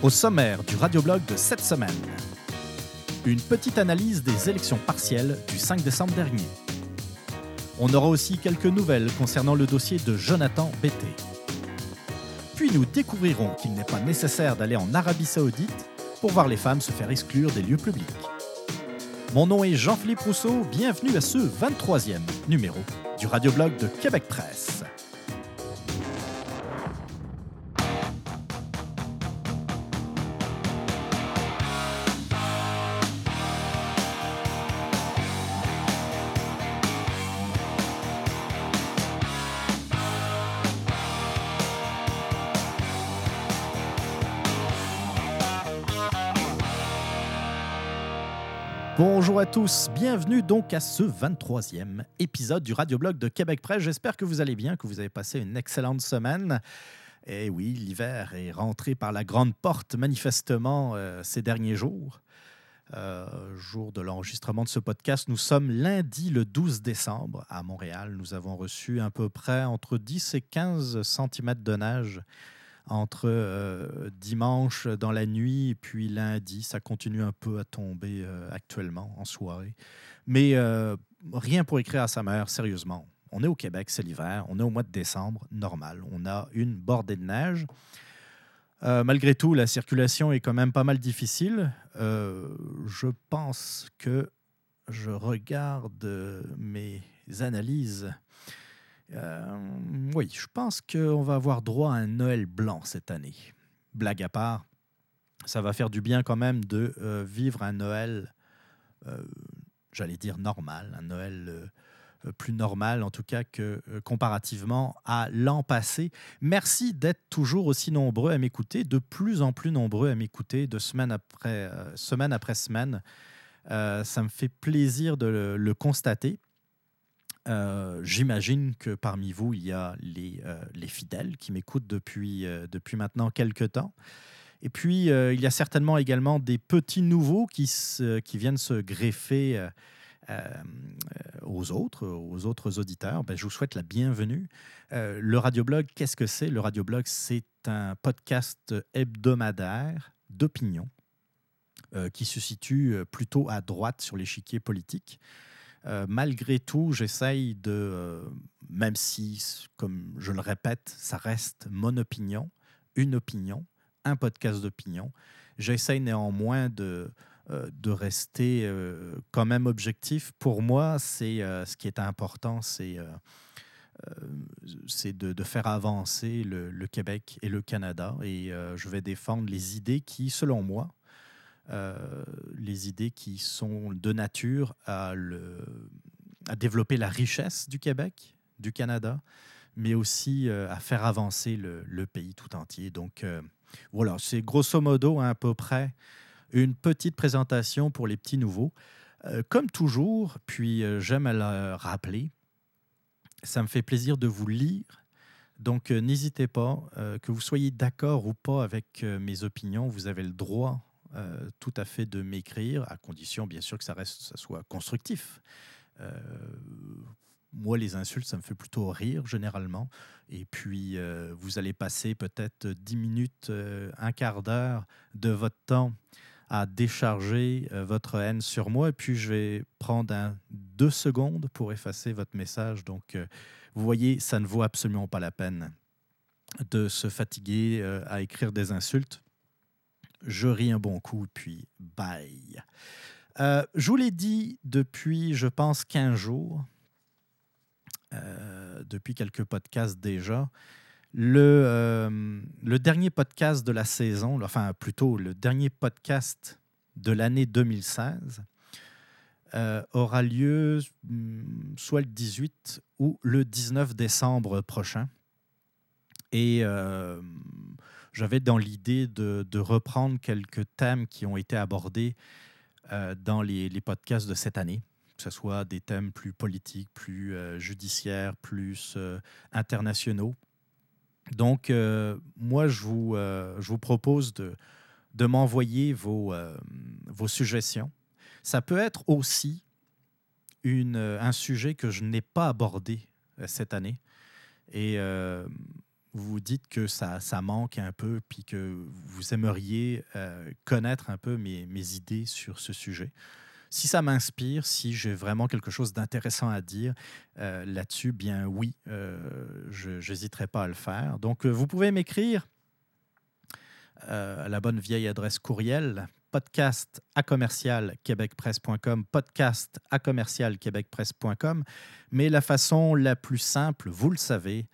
Au sommaire du radioblog de cette semaine, une petite analyse des élections partielles du 5 décembre dernier. On aura aussi quelques nouvelles concernant le dossier de Jonathan Bété. Puis nous découvrirons qu'il n'est pas nécessaire d'aller en Arabie Saoudite pour voir les femmes se faire exclure des lieux publics. Mon nom est Jean-Philippe Rousseau, bienvenue à ce 23e numéro du radioblog de Québec Presse. Bonjour à tous, bienvenue donc à ce 23e épisode du Radioblog de Québec Presse. J'espère que vous allez bien, que vous avez passé une excellente semaine. Et oui, l'hiver est rentré par la grande porte manifestement euh, ces derniers jours. Euh, jour de l'enregistrement de ce podcast, nous sommes lundi le 12 décembre à Montréal. Nous avons reçu à peu près entre 10 et 15 cm de neige entre euh, dimanche dans la nuit et puis lundi. Ça continue un peu à tomber euh, actuellement en soirée. Mais euh, rien pour écrire à sa mère, sérieusement. On est au Québec, c'est l'hiver, on est au mois de décembre, normal. On a une bordée de neige. malgré tout, la circulation est quand même pas mal difficile. je pense que je regarde mes analyses oui, je pense qu'on va avoir droit à un Noël blanc cette année. Blague à part, ça va faire du bien quand même de euh, vivre un Noël, euh, j'allais dire normal, un Noël plus normal en tout cas que comparativement à l'an passé. Merci d'être toujours aussi nombreux à m'écouter, de plus en plus nombreux à m'écouter de semaine après semaine. Après semaine. ça me fait plaisir de le constater. Euh, j'imagine que parmi vous, il y a les, euh, les fidèles qui m'écoutent depuis, euh, depuis maintenant quelques temps. Et puis, il y a certainement également des petits nouveaux qui, viennent se greffer aux autres, aux autres auditeurs. Ben, je vous souhaite la bienvenue. le radioblog, qu'est-ce que c'est? Le radioblog, c'est un podcast hebdomadaire d'opinion qui se situe plutôt à droite sur l'échiquier politique. Euh, malgré tout, j'essaye de, euh, même si, comme je le répète, ça reste mon opinion, une opinion, un podcast d'opinion, j'essaye néanmoins de, euh, de rester quand même objectif. Pour moi, c'est ce qui est important, c'est de, de, faire avancer le, Québec et le Canada. Et je vais défendre les idées qui, selon moi, les idées qui sont de nature à, développer la richesse du Québec, du Canada, mais aussi euh, à faire avancer le, pays tout entier. Donc euh, voilà, c'est grosso modo à peu près une petite présentation pour les petits nouveaux. comme toujours, puis j'aime à le rappeler, ça me fait plaisir de vous lire. Donc n'hésitez pas, que vous soyez d'accord ou pas avec mes opinions, vous avez le droit euh, tout à fait de m'écrire, à condition bien sûr que ça, reste, ça soit constructif. Euh, moi, les insultes, ça me fait plutôt rire généralement. Et puis, euh, vous allez passer peut-être 10 minutes, un quart d'heure de votre temps à décharger votre haine sur moi. Et puis, je vais prendre deux secondes pour effacer votre message. Donc, vous voyez, ça ne vaut absolument pas la peine de se fatiguer à écrire des insultes je ris un bon coup, puis bye. Euh, je vous l'ai dit depuis, je pense, 15 jours, euh, depuis quelques podcasts déjà. Le, euh, le, dernier podcast de la saison, enfin plutôt le dernier podcast de l'année 2016, aura lieu hmm, soit le 18 ou le 19 décembre prochain. Et j'avais dans l'idée de, reprendre quelques thèmes qui ont été abordés dans les, podcasts de cette année que ce soit des thèmes plus politiques, plus judiciaires, plus internationaux. Donc, moi, je vous, propose de, m'envoyer vos, suggestions. Ça peut être aussi un sujet que je n'ai pas abordé cette année. Et vous dites que ça, ça manque un peu, puis que vous aimeriez euh, connaître un peu mes, mes, idées sur ce sujet. Si ça m'inspire, si j'ai vraiment quelque chose d'intéressant à dire euh, là-dessus, bien oui, euh, je n'hésiterai pas à le faire. Donc, vous pouvez m'écrire à la bonne vieille adresse courriel podcast à commercial québecpresse.com, podcast à commercial québecpresse.com. Mais la façon la plus simple, vous le savez,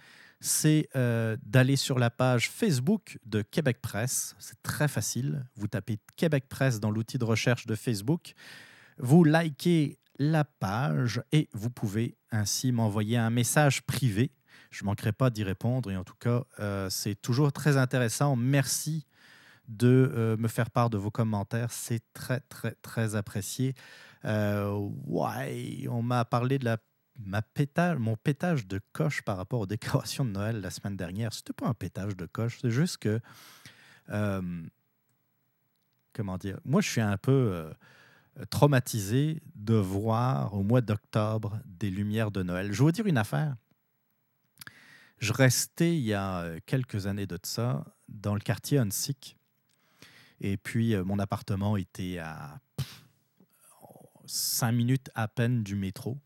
c'est euh, d'aller sur la page Facebook de Québec Presse. C'est très facile. Vous tapez Québec Presse dans l'outil de recherche de Facebook. Vous likez la page et vous pouvez ainsi m'envoyer un message privé. Je ne manquerai pas d'y répondre et en tout cas, euh, c'est toujours très intéressant. Merci de euh, me faire part de vos commentaires. C'est très, très, très apprécié. ouais, on m'a parlé de la ma pétage, mon pétage de coche par rapport aux décorations de Noël la semaine dernière, c'était pas un pétage de coche, c'est juste que, euh, comment dire, moi je suis un peu euh, traumatisé de voir au mois d'octobre des lumières de Noël. Je vais vous dire une affaire. Je restais il y a euh, quelques années de ça dans le quartier Hunsick. Et puis, mon appartement était à cinq minutes à peine du métro.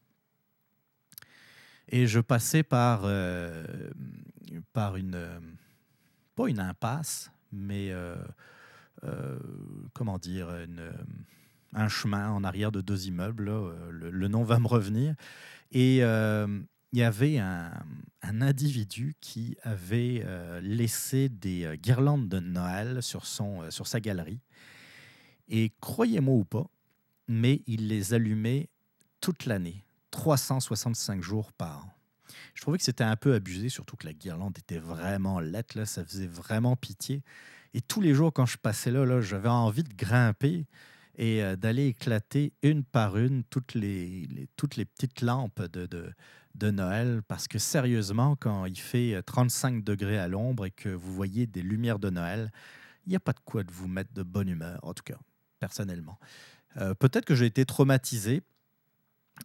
Et je passais par, euh, par une, euh, pas une impasse, mais euh, comment dire, un chemin en arrière de deux immeubles. Le, nom va me revenir. Et il y avait un, un, individu qui avait laissé des guirlandes de Noël sur, son, sur sa galerie. Et croyez-moi ou pas, mais il les allumait toute l'année. 365 jours par an. Je trouvais que c'était un peu abusé, surtout que la guirlande était vraiment laite, là, ça faisait vraiment pitié. Et tous les jours, quand je passais là, là j'avais envie de grimper et euh, d'aller éclater une par une toutes les, toutes les petites lampes de, de, de, Noël. Parce que sérieusement, quand il fait 35 euh, degrés à l'ombre et que vous voyez des lumières de Noël, il n'y a pas de quoi de vous mettre de bonne humeur, en tout cas, personnellement. Euh, peut-être que j'ai été traumatisé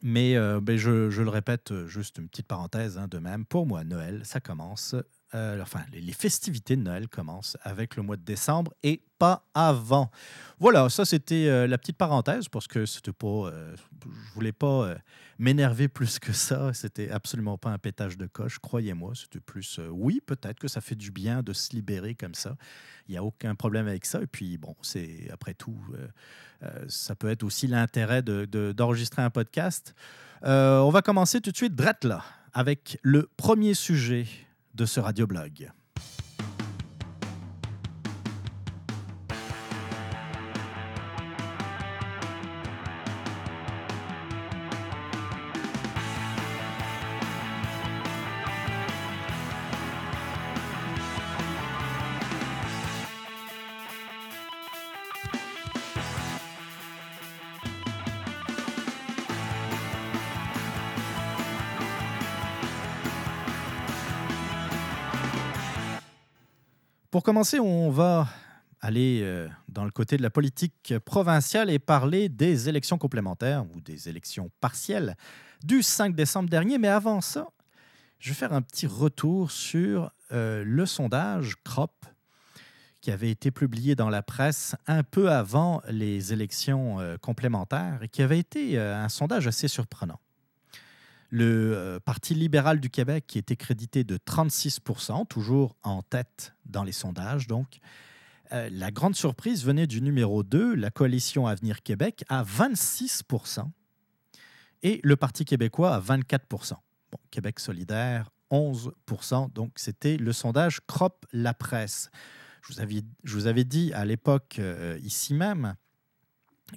mais euh, ben, je, le répète, euh, juste une petite parenthèse hein, de même. Pour moi, Noël, ça commence. Euh, enfin, les, festivités de Noël commencent avec le mois de décembre et pas avant. Voilà, ça c'était la petite parenthèse parce que c'était pas, je voulais pas m'énerver plus que ça. C'était absolument pas un pétage de coche, croyez-moi. C'était plus, oui, peut-être que ça fait du bien de se libérer comme ça. Il n'y a aucun problème avec ça. Et puis bon, c'est après tout euh, ça peut être aussi l'intérêt d'enregistrer un podcast. Euh, on va commencer tout de suite, drette là, avec le premier sujet de ce radioblog. Pour commencer, on va aller euh, dans le côté de la politique provinciale et parler des élections complémentaires ou des élections partielles du 5 décembre dernier. Mais avant ça, je vais faire un petit retour sur euh, le sondage CROP qui avait été publié dans la presse un peu avant les élections euh, complémentaires et qui avait été un sondage assez surprenant le euh, Parti libéral du Québec qui était crédité de 36% toujours en tête dans les sondages. Donc, euh, la grande surprise venait du numéro 2, la coalition Avenir Québec, à 26% et le Parti québécois à 24 bon, Québec solidaire, 11 Donc, c'était le sondage CROP La Presse. Je vous avais, je vous avais dit à l'époque, euh, ici même,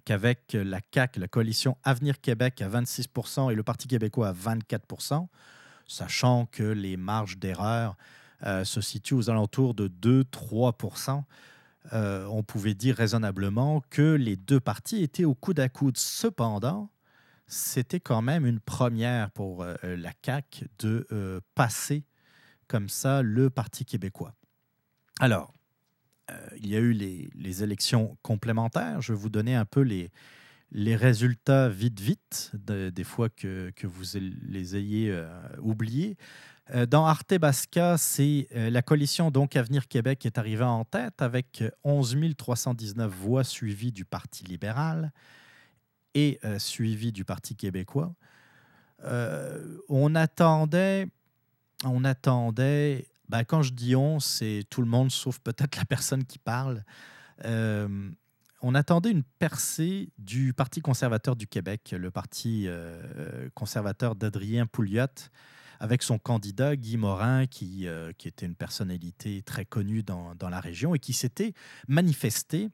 qu'avec la CAQ, la coalition Avenir Québec à 26% et le Parti québécois à 24% sachant que les marges d'erreur euh, se situent aux alentours de 2-3% euh, on pouvait dire raisonnablement que les deux partis étaient au coude à coude. Cependant, c'était quand même une première pour euh, la CAQ de passer comme ça le Parti québécois. Alors, il y a eu les, élections complémentaires. Je vais vous donner un peu les, résultats vite, vite, des fois que, vous les ayez euh, oubliés. Euh, dans Arte Basca, c'est euh, la coalition donc Avenir Québec est arrivée en tête avec 11 319 voix suivies du Parti libéral et suivies du Parti québécois. on attendait, on attendait ben, quand je dis on, c'est tout le monde sauf peut-être la personne qui parle on attendait une percée du Parti conservateur du Québec, le Parti euh, conservateur d'Adrien Pouliot, avec son candidat Guy Morin, qui, euh, qui était une personnalité très connue dans, la région et qui s'était manifesté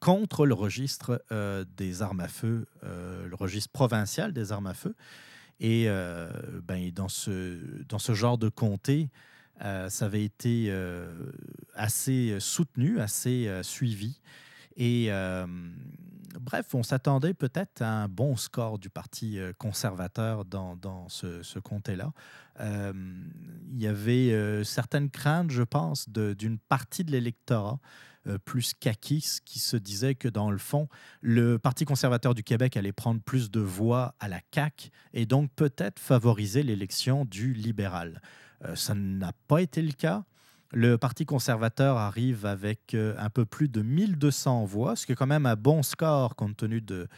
contre le registre euh, des armes à feu, le registre provincial des armes à feu. Et ben, dans, ce, dans ce genre de comté, ça avait été assez soutenu, assez suivi. Et euh, bref, on s'attendait peut-être à un bon score du Parti euh, conservateur dans, ce, comté-là. Euh, il y avait certaines craintes, je pense, d'une partie de l'électorat plus caquis qui se disait que dans le fond, le Parti conservateur du Québec allait prendre plus de voix à la CAQ et donc peut-être favoriser l'élection du libéral. Ça n'a pas été le cas. Le Parti conservateur arrive avec euh, un peu plus de 1200 voix, ce qui est quand même un bon score compte tenu de,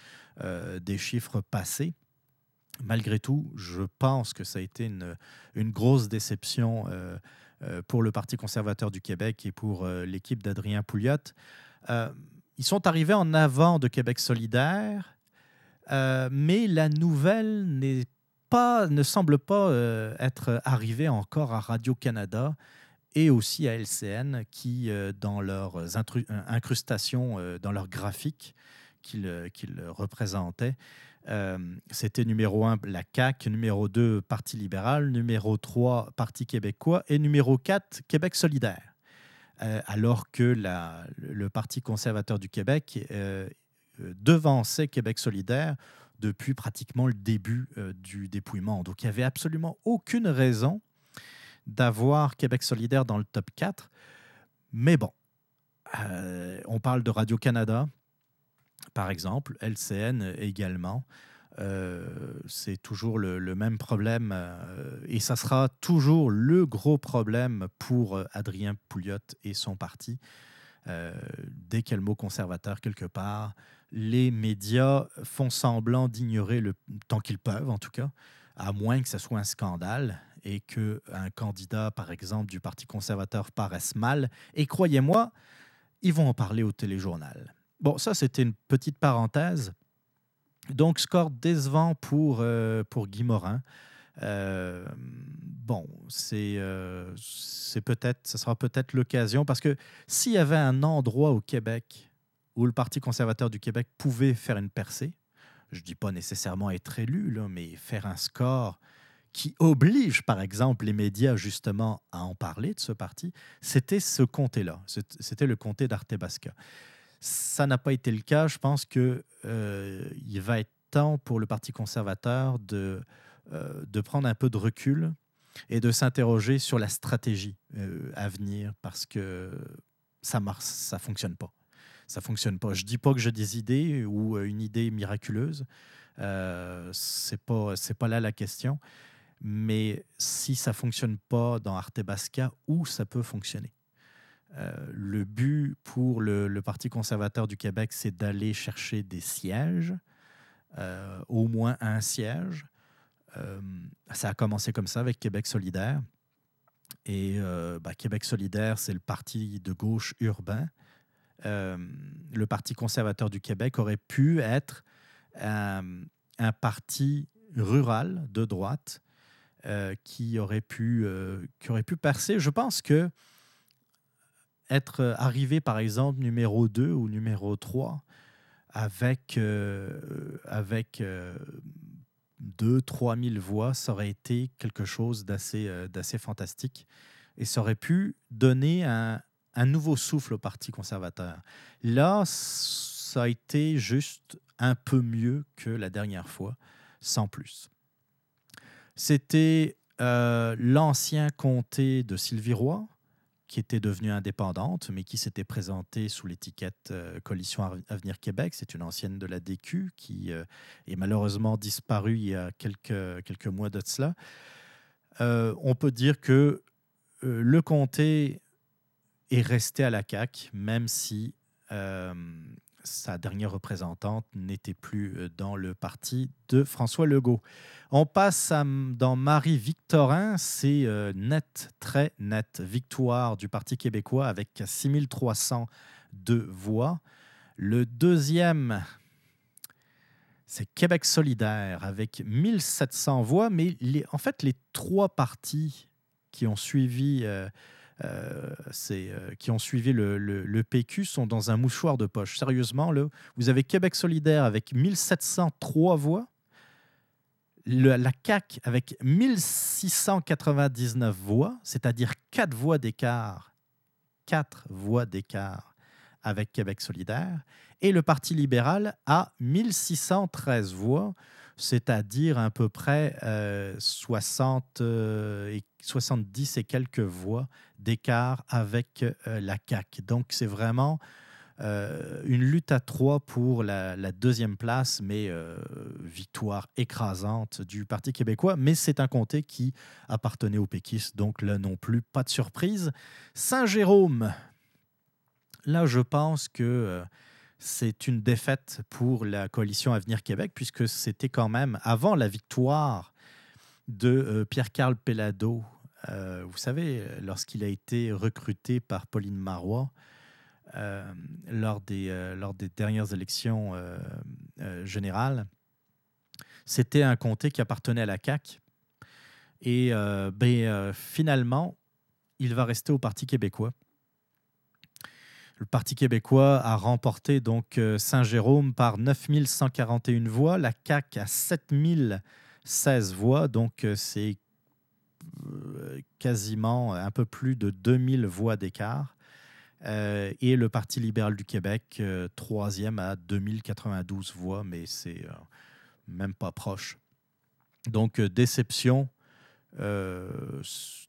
euh, des chiffres passés. Malgré tout, je pense que ça a été une, une grosse déception euh, pour le Parti conservateur du Québec et pour l'équipe d'Adrien Pouliot. ils sont arrivés en avant de Québec solidaire, mais la nouvelle n'est ne semble pas être arrivée encore à Radio-Canada et aussi à LCN qui, euh, dans leurs euh, incrustations, euh, dans leurs graphiques qu'ils représentaient, c'était numéro 1 la CAQ, numéro 2 Parti libéral, numéro 3 Parti québécois et numéro 4 Québec solidaire. alors que le Parti conservateur du Québec devançait Québec solidaire depuis pratiquement le début du dépouillement. Donc il n'y avait absolument aucune raison d'avoir Québec solidaire dans le top 4. Mais bon, euh, on parle de Radio-Canada, par exemple, LCN également. Euh, c'est toujours le, même problème euh, et ça sera toujours le gros problème pour Adrien Pouliot et son parti. dès qu'il y a le mot conservateur quelque part, les médias font semblant d'ignorer le tant qu'ils peuvent, en tout cas, à moins que ce soit un scandale et qu'un candidat, par exemple, du Parti conservateur paraisse mal. Et croyez-moi, ils vont en parler au téléjournal. Bon, ça, c'était une petite parenthèse. Donc, score décevant pour, euh, pour Guy Morin. Euh, bon, c'est euh, c'est peut-être, ce sera peut-être l'occasion parce que s'il y avait un endroit au Québec où le Parti conservateur du Québec pouvait faire une percée, je ne dis pas nécessairement être élu, là, mais faire un score qui oblige, par exemple, les médias justement à en parler de ce parti, c'était ce comté-là. C'était le comté d'Artebasca. Ça n'a pas été le cas. Je pense qu'il euh, va être temps pour le Parti conservateur de, euh, de prendre un peu de recul et de s'interroger sur la stratégie euh, à venir parce que ça ne ça fonctionne pas. Ça fonctionne pas. Je dis pas que j'ai des idées ou une idée miraculeuse. Euh, c'est pas pas là la question. Mais si ça ne fonctionne pas dans Artebasca, où ça peut fonctionner? Euh, le but pour le, Parti conservateur du Québec, c'est d'aller chercher des sièges, euh, au moins un siège. Euh, ça a commencé comme ça avec Québec solidaire. Et bah, Québec solidaire, c'est le parti de gauche urbain. Le Parti conservateur du Québec aurait pu être un parti rural de droite euh, qui, aurait pu, euh, qui aurait pu percer. Je pense que être arrivé, par exemple, numéro 2 ou numéro 3 avec, avec 2-3 000 voix, ça aurait été quelque chose d'assez fantastique. Et ça aurait pu donner un, un nouveau souffle au Parti conservateur. Là, ça a été juste un peu mieux que la dernière fois, sans plus. C'était euh, l'ancien comté de Sylvie Roy, qui était devenue indépendante, mais qui s'était présentée sous l'étiquette euh, Coalition Avenir Québec. C'est une ancienne de la DQ qui euh, est malheureusement disparue il y a quelques, quelques mois de cela. on peut dire que le comté est resté à la CAQ, même si sa dernière représentante n'était plus euh, dans le parti de François Legault. On passe dans Marie-Victorin, c'est euh, net, très net, victoire du Parti québécois avec 6302 voix. Le deuxième, c'est Québec solidaire avec 1700 voix, mais en fait, les trois partis qui ont suivi... Euh, euh, euh, qui ont suivi le, PQ sont dans un mouchoir de poche. Sérieusement, là, vous avez Québec solidaire avec 1703 voix, la CAQ avec 1699 voix, c'est-à-dire 4 voix d'écart, 4 voix d'écart avec Québec solidaire, et le Parti libéral a 1613 voix, c'est-à-dire à peu près 60 euh, et 70 et quelques voix d'écart avec euh, la CAQ. Donc, c'est vraiment euh, une lutte à trois pour la, deuxième place, mais euh, victoire écrasante du Parti québécois. Mais c'est un comté qui appartenait aux péquistes, donc là non plus, pas de surprise. Saint-Jérôme, là, je pense que c'est une défaite pour la coalition Avenir Québec, puisque c'était quand même avant la victoire de euh, Pierre-Carl Pellado. Euh, vous savez, lorsqu'il a été recruté par Pauline Marois euh, lors, des, lors des dernières élections générales, c'était un comté qui appartenait à la CAQ. Et ben, finalement, il va rester au Parti québécois. Le Parti québécois a remporté donc Saint-Jérôme par 9141 voix, la CAQ à 7000 16 voix, donc euh, c'est euh, quasiment un peu plus de 2000 voix d'écart. Euh, et le Parti libéral du Québec, troisième à 2092 voix, mais c'est même pas proche. Donc déception,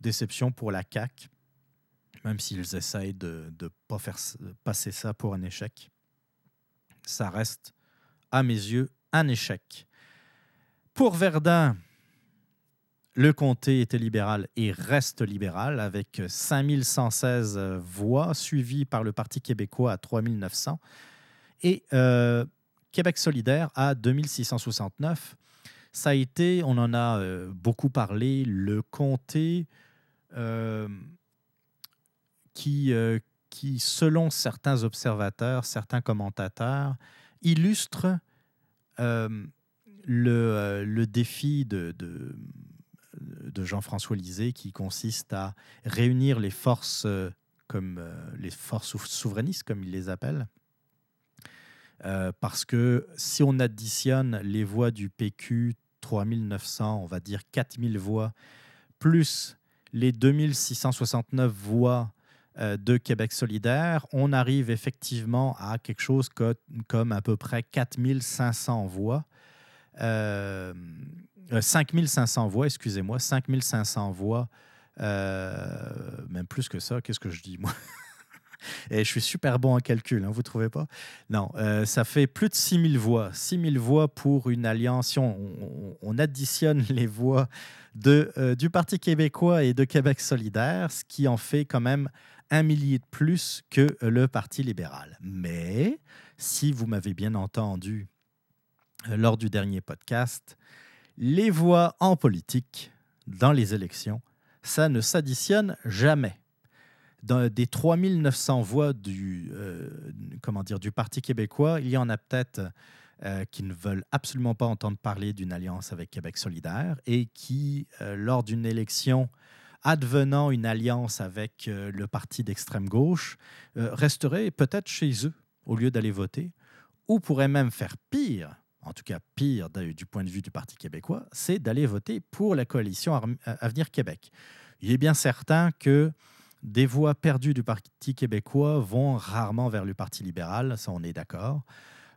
déception pour la CAQ, même s'ils essayent de ne pas faire passer ça pour un échec. Ça reste, à mes yeux, un échec. Pour Verdun, le comté était libéral et reste libéral avec 5116 voix, suivi par le Parti québécois à 3900 et euh, Québec solidaire à 2669. Ça a été, on en a euh, beaucoup parlé, le comté euh, qui, qui, selon certains observateurs, certains commentateurs, illustre le, le, défi de Jean-François Lisée qui consiste à réunir les forces euh, comme euh, les forces souverainistes, comme il les appelle. Euh, parce que si on additionne les voix du PQ, 3900, on va dire 4000 voix, plus les 2669 voix de Québec solidaire, on arrive effectivement à quelque chose comme à peu près 4500 voix. 5500 euh, voix, excusez-moi, 5500 voix, euh, même plus que ça, qu'est-ce que je dis, moi? Et je suis super bon en calcul, hein, vous ne trouvez pas? Non, euh, ça fait plus de 6000 voix. 6000 voix pour une alliance. Si on, additionne les voix de, du Parti québécois et de Québec solidaire, ce qui en fait quand même un millier de plus que le Parti libéral. Mais si vous m'avez bien entendu lors du dernier podcast, les voix en politique dans les élections, ça ne s'additionne jamais. Dans des 3900 voix du, euh, comment dire, du Parti québécois, il y en a peut-être euh, qui ne veulent absolument pas entendre parler d'une alliance avec Québec solidaire et qui, euh, lors d'une élection advenant une alliance avec le parti d'extrême gauche, resteraient peut-être chez eux au lieu d'aller voter ou pourrait même faire pire, en tout cas pire du point de vue du Parti québécois, c'est d'aller voter pour la coalition Avenir Québec. Il est bien certain que des voix perdues du Parti québécois vont rarement vers le Parti libéral, ça on est d'accord.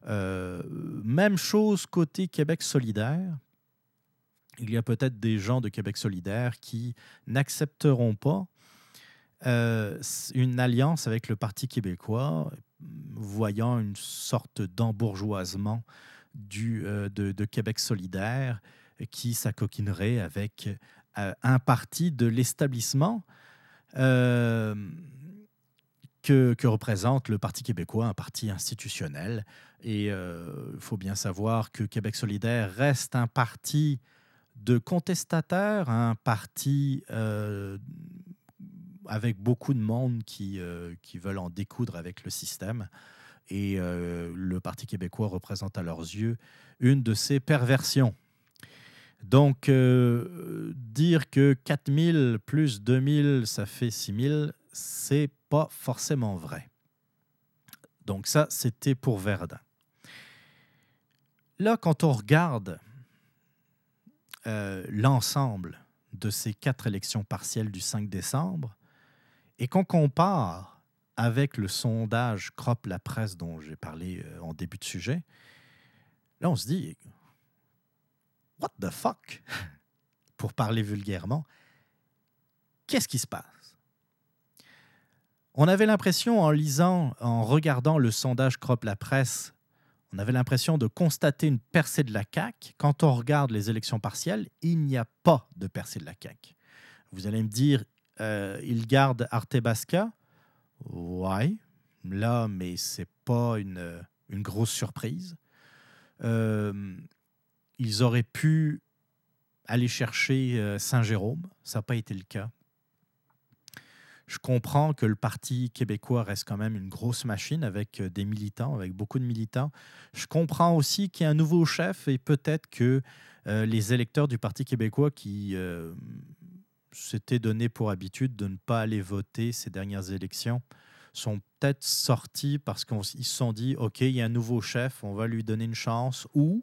Euh, même chose côté Québec solidaire. Il y a peut-être des gens de Québec solidaire qui n'accepteront pas euh, une alliance avec le Parti québécois, voyant une sorte d'embourgeoisement du, euh, de, Québec solidaire qui s'acoquinerait avec un parti de l'établissement que, représente le Parti québécois, un parti institutionnel. Et il faut bien savoir que Québec solidaire reste un parti de contestataires, un parti avec beaucoup de monde qui, euh, qui veulent en découdre avec le système. Et euh, le Parti québécois représente à leurs yeux une de ces perversions. Donc, euh, dire que 4000 plus 2000, ça fait 6000, c'est pas forcément vrai. Donc ça, c'était pour Verdun. Là, quand on regarde l'ensemble de ces quatre élections partielles du 5 décembre, et qu'on compare avec le sondage Crop la presse dont j'ai parlé euh, en début de sujet, là on se dit What the fuck? Pour parler vulgairement, qu'est-ce qui se passe? On avait l'impression en lisant, en regardant le sondage Crop la presse, on avait l'impression de constater une percée de la CAQ. Quand on regarde les élections partielles, il n'y a pas de percée de la CAQ. Vous allez me dire, euh, il garde Artebasca. Ouais, là, mais c'est pas une, une, grosse surprise. Euh, ils auraient pu aller chercher euh, Saint-Jérôme. Ça n'a pas été le cas. Je comprends que le Parti québécois reste quand même une grosse machine avec des militants, avec beaucoup de militants. Je comprends aussi qu'il y a un nouveau chef et peut-être que les électeurs du Parti québécois qui s'étaient donné pour habitude de ne pas aller voter ces dernières élections sont peut-être sortis parce qu'ils se sont dit, OK, il y a un nouveau chef, on va lui donner une chance, ou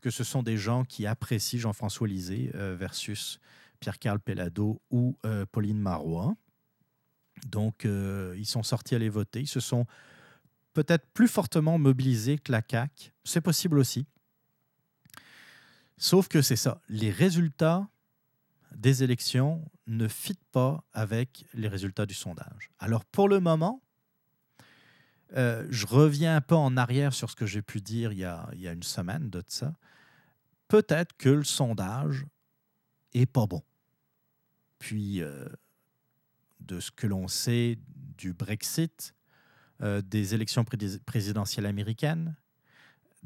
que ce sont des gens qui apprécient Jean-François Lisée euh, versus Pierre-Carl Pellado ou euh, Pauline Marois. Donc, euh, ils sont sortis aller voter. Ils se sont peut-être plus fortement mobilisés que la CAQ. C'est possible aussi. Sauf que c'est ça. Les résultats des élections ne fit pas avec les résultats du sondage. Alors pour le moment, euh, je reviens un peu en arrière sur ce que j'ai pu dire il y, a, une semaine de ça. Peut-être que le sondage est pas bon. Puis, euh, de ce que l'on sait du Brexit, euh, des élections présidentielles américaines,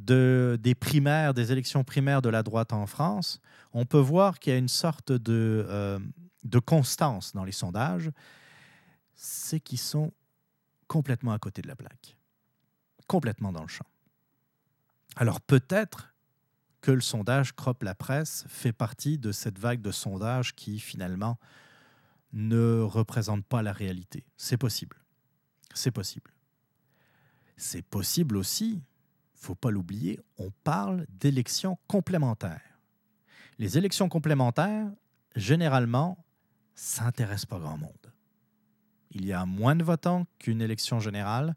de, des primaires, des élections primaires de la droite en France, on peut voir qu'il y a une sorte de, euh, de constance dans les sondages, c'est qu'ils sont complètement à côté de la plaque, complètement dans le champ. Alors peut-être que le sondage Crop la presse fait partie de cette vague de sondages qui finalement ne représente pas la réalité. C'est possible. C'est possible. C'est possible aussi faut pas l'oublier, on parle d'élections complémentaires. Les élections complémentaires, généralement, s'intéressent pas grand monde. Il y a moins de votants qu'une élection générale.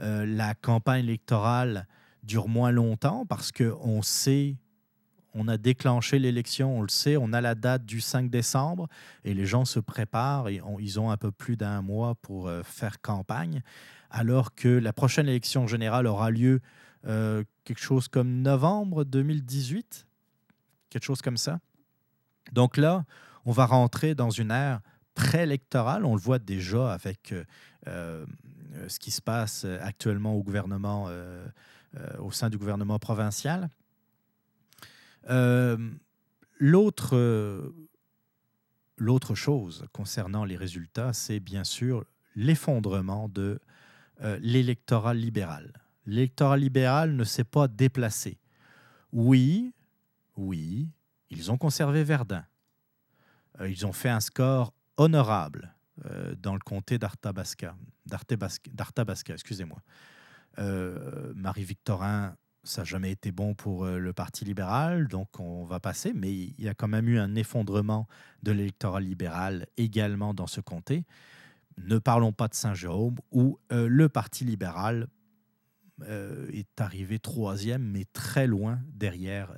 Euh, la campagne électorale dure moins longtemps parce qu'on sait, on a déclenché l'élection, on le sait, on a la date du 5 décembre et les gens se préparent et ils ont un peu plus d'un mois pour euh, faire campagne, alors que la prochaine élection générale aura lieu euh, quelque chose comme novembre 2018, quelque chose comme ça. Donc là, on va rentrer dans une ère préélectorale. On le voit déjà avec euh, euh, ce qui se passe actuellement au gouvernement, au sein du gouvernement provincial. L'autre L'autre chose concernant les résultats, c'est bien sûr l'effondrement de l'électorat libéral l'électorat libéral ne s'est pas déplacé. Oui, oui, ils ont conservé Verdun. Euh, ils ont fait un score honorable euh, dans le comté d'Artabasca, excusez-moi. Marie-Victorin, ça n'a jamais été bon pour le Parti libéral, donc on va passer, mais il y a quand même eu un effondrement de l'électorat libéral également dans ce comté. Ne parlons pas de Saint-Jérôme, où le Parti libéral est arrivé troisième, mais très loin derrière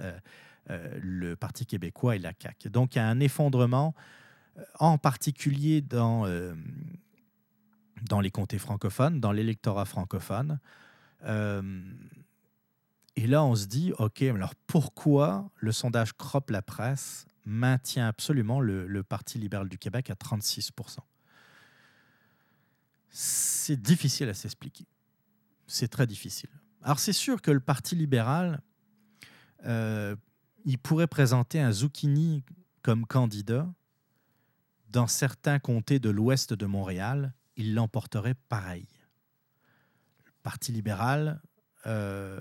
le Parti québécois et la CAQ. Donc il y a un effondrement, en particulier dans, dans les comtés francophones, dans l'électorat francophone. et là, on se dit, OK, alors pourquoi le sondage Crop la presse maintient absolument le Parti libéral du Québec à 36% C'est difficile à s'expliquer. C'est très difficile. Alors c'est sûr que le Parti libéral, euh, il pourrait présenter un Zucchini comme candidat dans certains comtés de l'ouest de Montréal, il l'emporterait pareil. Le Parti libéral, euh,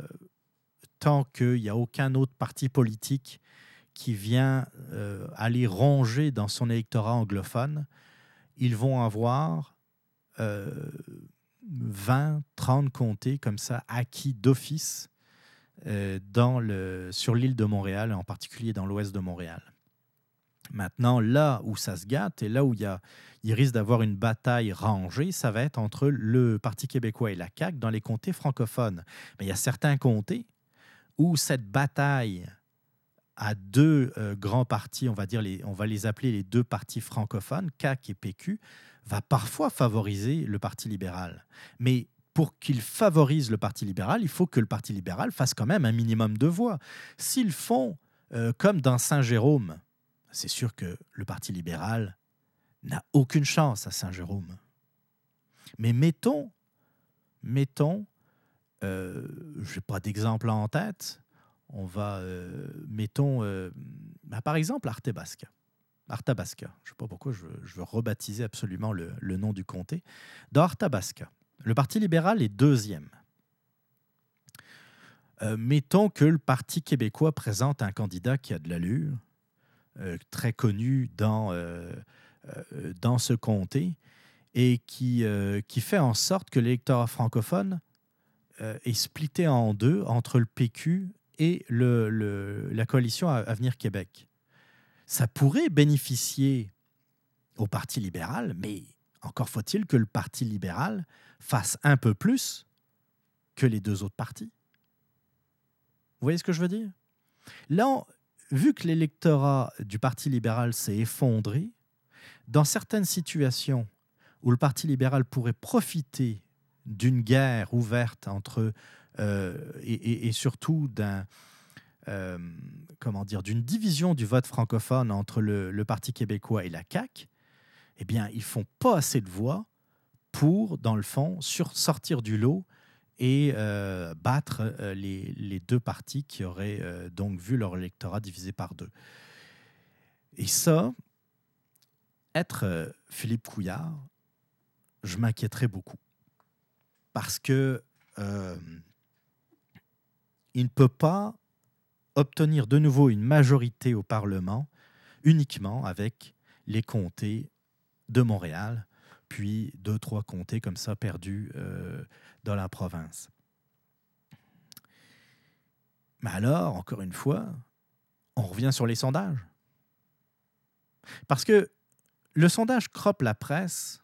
tant qu'il n'y a aucun autre parti politique qui vient euh, aller ronger dans son électorat anglophone, ils vont avoir 20, 30 comtés comme ça acquis d'office euh, sur l'île de Montréal, en particulier dans l'ouest de Montréal. Maintenant, là où ça se gâte et là où il, y a, il risque d'avoir une bataille rangée, ça va être entre le Parti québécois et la CAQ dans les comtés francophones. Mais il y a certains comtés où cette bataille à deux euh, grands partis, on va, dire les, on va les appeler les deux partis francophones, CAQ et PQ, va parfois favoriser le Parti libéral. Mais pour qu'il favorise le Parti libéral, il faut que le Parti libéral fasse quand même un minimum de voix. S'ils font euh, comme dans Saint-Jérôme, c'est sûr que le Parti libéral n'a aucune chance à Saint-Jérôme. Mais mettons, mettons, euh, je n'ai pas d'exemple en tête, on va, euh, mettons, bah, par exemple, Artebasca. Artabasca. Je ne sais pas pourquoi je, veux rebaptiser absolument le, nom du comté. Dans Artabasca, le Parti libéral est deuxième. Euh, mettons que le Parti québécois présente un candidat qui a de l'allure, euh, très connu dans, euh, dans ce comté, et qui, fait en sorte que l'électorat francophone est splitté en deux entre le PQ et la coalition Avenir Québec ça pourrait bénéficier au Parti libéral, mais encore faut-il que le Parti libéral fasse un peu plus que les deux autres partis. Vous voyez ce que je veux dire? Là, vu que l'électorat du Parti libéral s'est effondré, dans certaines situations où le Parti libéral pourrait profiter d'une guerre ouverte entre euh, et, surtout d'un euh, comment dire, d'une division du vote francophone entre le, Parti québécois et la CAQ, eh bien, ils font pas assez de voix pour, dans le fond, sortir du lot et euh, battre euh, les, deux partis qui auraient donc vu leur électorat divisé par deux. Et ça, être Philippe Couillard, je m'inquiéterais beaucoup. Parce que il ne peut pas obtenir de nouveau une majorité au Parlement uniquement avec les comtés de Montréal, puis deux, trois comtés comme ça perdus euh, dans la province. Mais alors, encore une fois, on revient sur les sondages. Parce que le sondage Crop la presse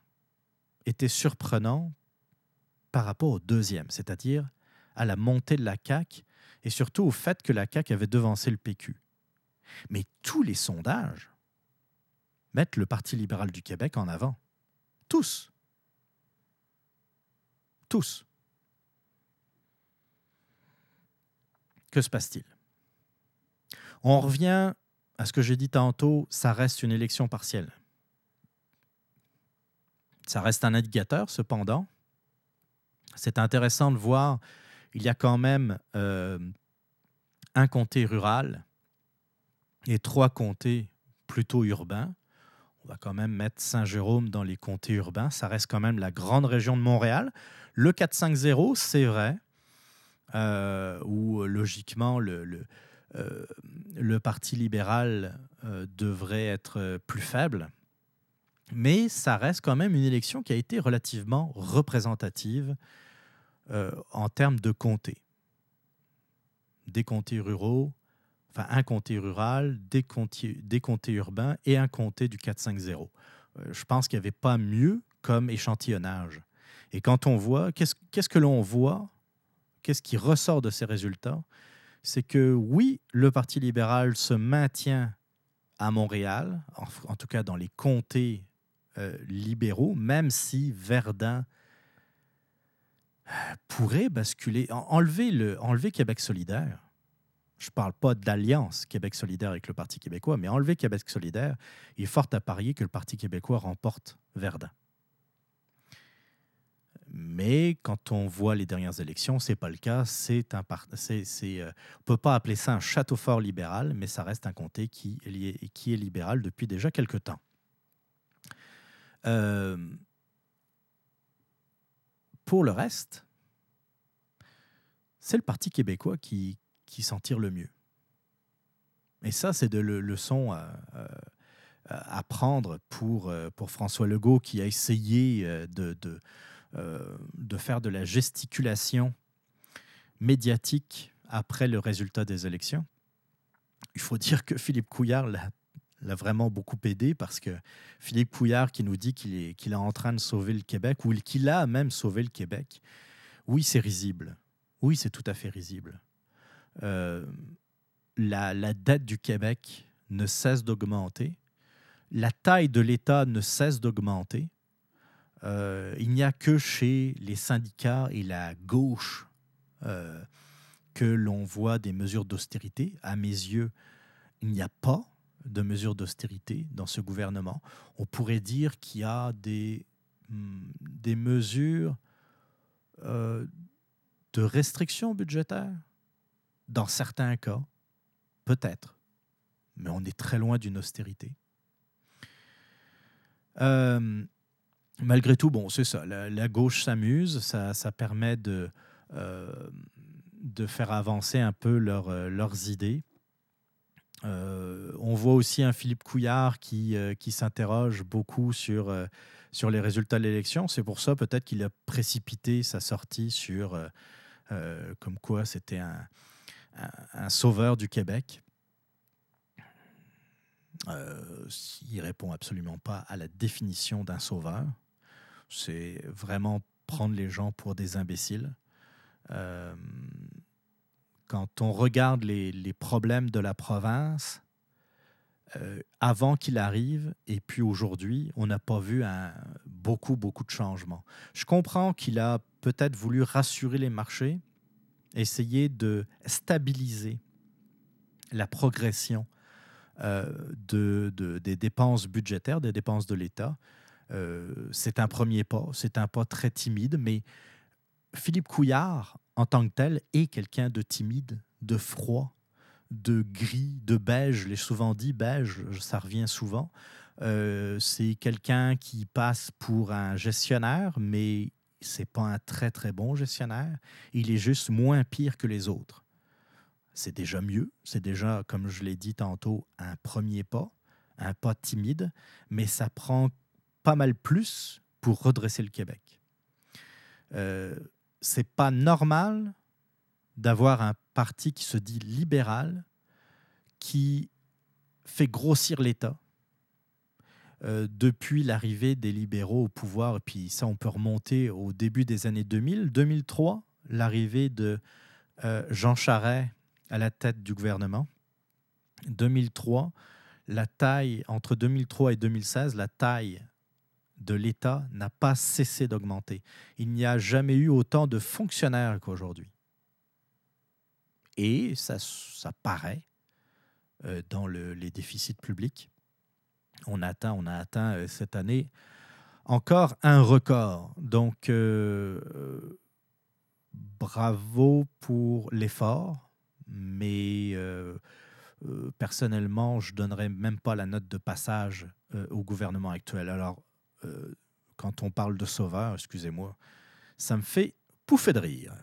était surprenant par rapport au deuxième, c'est-à-dire à la montée de la CAQ et surtout au fait que la CAQ avait devancé le PQ. Mais tous les sondages mettent le Parti libéral du Québec en avant. Tous. Tous. Que se passe-t-il? On revient à ce que j'ai dit tantôt, ça reste une élection partielle. Ça reste un indicateur, cependant. C'est intéressant de voir il y a quand même euh, un comté rural et trois comtés plutôt urbains. On va quand même mettre Saint-Jérôme dans les comtés urbains. Ça reste quand même la grande région de Montréal. Le 4-5-0, c'est vrai, euh, où logiquement euh, le Parti libéral devrait être plus faible. Mais ça reste quand même une élection qui a été relativement représentative en termes de comtés. Des comtés ruraux, enfin un comté rural, des comtés, des comtés urbains et un comté du 450. je pense qu'il n'y avait pas mieux comme échantillonnage. Et quand on voit, qu'est-ce que l'on voit, qu'est-ce qui ressort de ces résultats, c'est que oui, le Parti libéral se maintient à Montréal, en, tout cas dans les comtés euh, libéraux, même si Verdun pourrait basculer, enlever, le, enlever Québec solidaire. Je ne parle pas d'alliance Québec solidaire avec le Parti québécois, mais enlever Québec solidaire, il est fort à parier que le Parti québécois remporte Verdun. Mais quand on voit les dernières élections, ce n'est pas le cas. C'est un, c'est, euh, on ne peut pas appeler ça un château fort libéral, mais ça reste un comté qui est, qui est libéral depuis déjà quelque temps. Euh, pour le reste, c'est le Parti québécois qui, qui s'en tire le mieux. Et ça, c'est de le, leçon à, prendre pour, euh, pour François Legault qui a essayé de, de euh, de faire de la gesticulation médiatique après le résultat des élections. Il faut dire que Philippe Couillard l'a vraiment beaucoup aidé parce que Philippe Couillard qui nous dit qu'il est, qu'il est en train de sauver le Québec ou qu'il a même sauvé le Québec, oui, c'est risible. Oui, c'est tout à fait risible. Euh, la, la, dette du Québec ne cesse d'augmenter. La taille de l'État ne cesse d'augmenter. Euh, il n'y a que chez les syndicats et la gauche euh, que l'on voit des mesures d'austérité. À mes yeux, il n'y a pas de mesures d'austérité dans ce gouvernement. On pourrait dire qu'il y a des, hmm, des mesures euh, de restriction budgétaire? Dans certains cas, peut-être, mais on est très loin d'une austérité. Euh, malgré tout, bon, c'est ça. La, gauche s'amuse, ça, ça, permet de, euh, de faire avancer un peu leurs idées. Euh, on voit aussi un Philippe Couillard qui, qui s'interroge beaucoup sur, sur les résultats de l'élection. C'est pour ça peut-être qu'il a précipité sa sortie sur comme quoi c'était un, un, sauveur du Québec. il répond absolument pas à la définition d'un sauveur c'est vraiment prendre les gens pour des imbéciles. Quand on regarde les, problèmes de la province, euh, avant qu'il arrive et puis aujourd'hui, on n'a pas vu beaucoup, beaucoup de changements. Je comprends qu'il a peut-être voulu rassurer les marchés, essayer de stabiliser la progression euh, de, de, des dépenses budgétaires, des dépenses de l'État. Euh, c'est un premier pas, c'est un pas très timide, mais Philippe Couillard, en tant que tel, est quelqu'un de timide, de froid, de gris, de beige. Je l'ai souvent dit, beige, ça revient souvent. Euh, c'est quelqu'un qui passe pour un gestionnaire, mais c'est pas un très très bon gestionnaire. Il est juste moins pire que les autres. C'est déjà mieux. C'est déjà, comme je l'ai dit tantôt, un premier pas, un pas timide, mais ça prend pas mal plus pour redresser le Québec. Euh, c'est pas normal d'avoir un parti qui se dit libéral, qui fait grossir l'État. Euh, depuis l'arrivée des libéraux au pouvoir, et puis ça on peut remonter au début des années 2000, 2003, l'arrivée de euh, Jean Charest à la tête du gouvernement. 2003, la taille, entre 2003 et 2016, la taille de l'État n'a pas cessé d'augmenter. Il n'y a jamais eu autant de fonctionnaires qu'aujourd'hui. Et ça, ça paraît euh, dans les déficits publics. On, atteint, on a atteint euh, cette année encore un record. Donc, euh, bravo pour l'effort, mais personnellement, je ne donnerais même pas la note de passage au gouvernement actuel. Alors, euh, quand on parle de sauveur, excusez-moi, ça me fait pouffer de rire.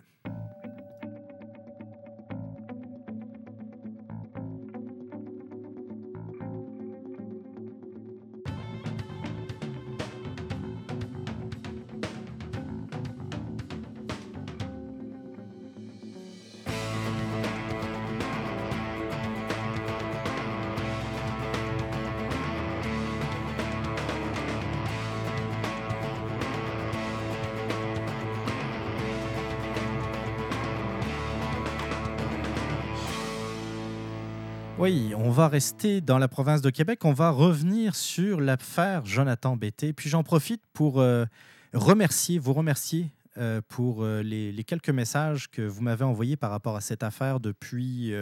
Oui, on va rester dans la province de Québec. On va revenir sur l'affaire Jonathan Bété. Puis j'en profite pour euh, remercier, vous remercier euh, pour euh, les, les quelques messages que vous m'avez envoyés par rapport à cette affaire depuis,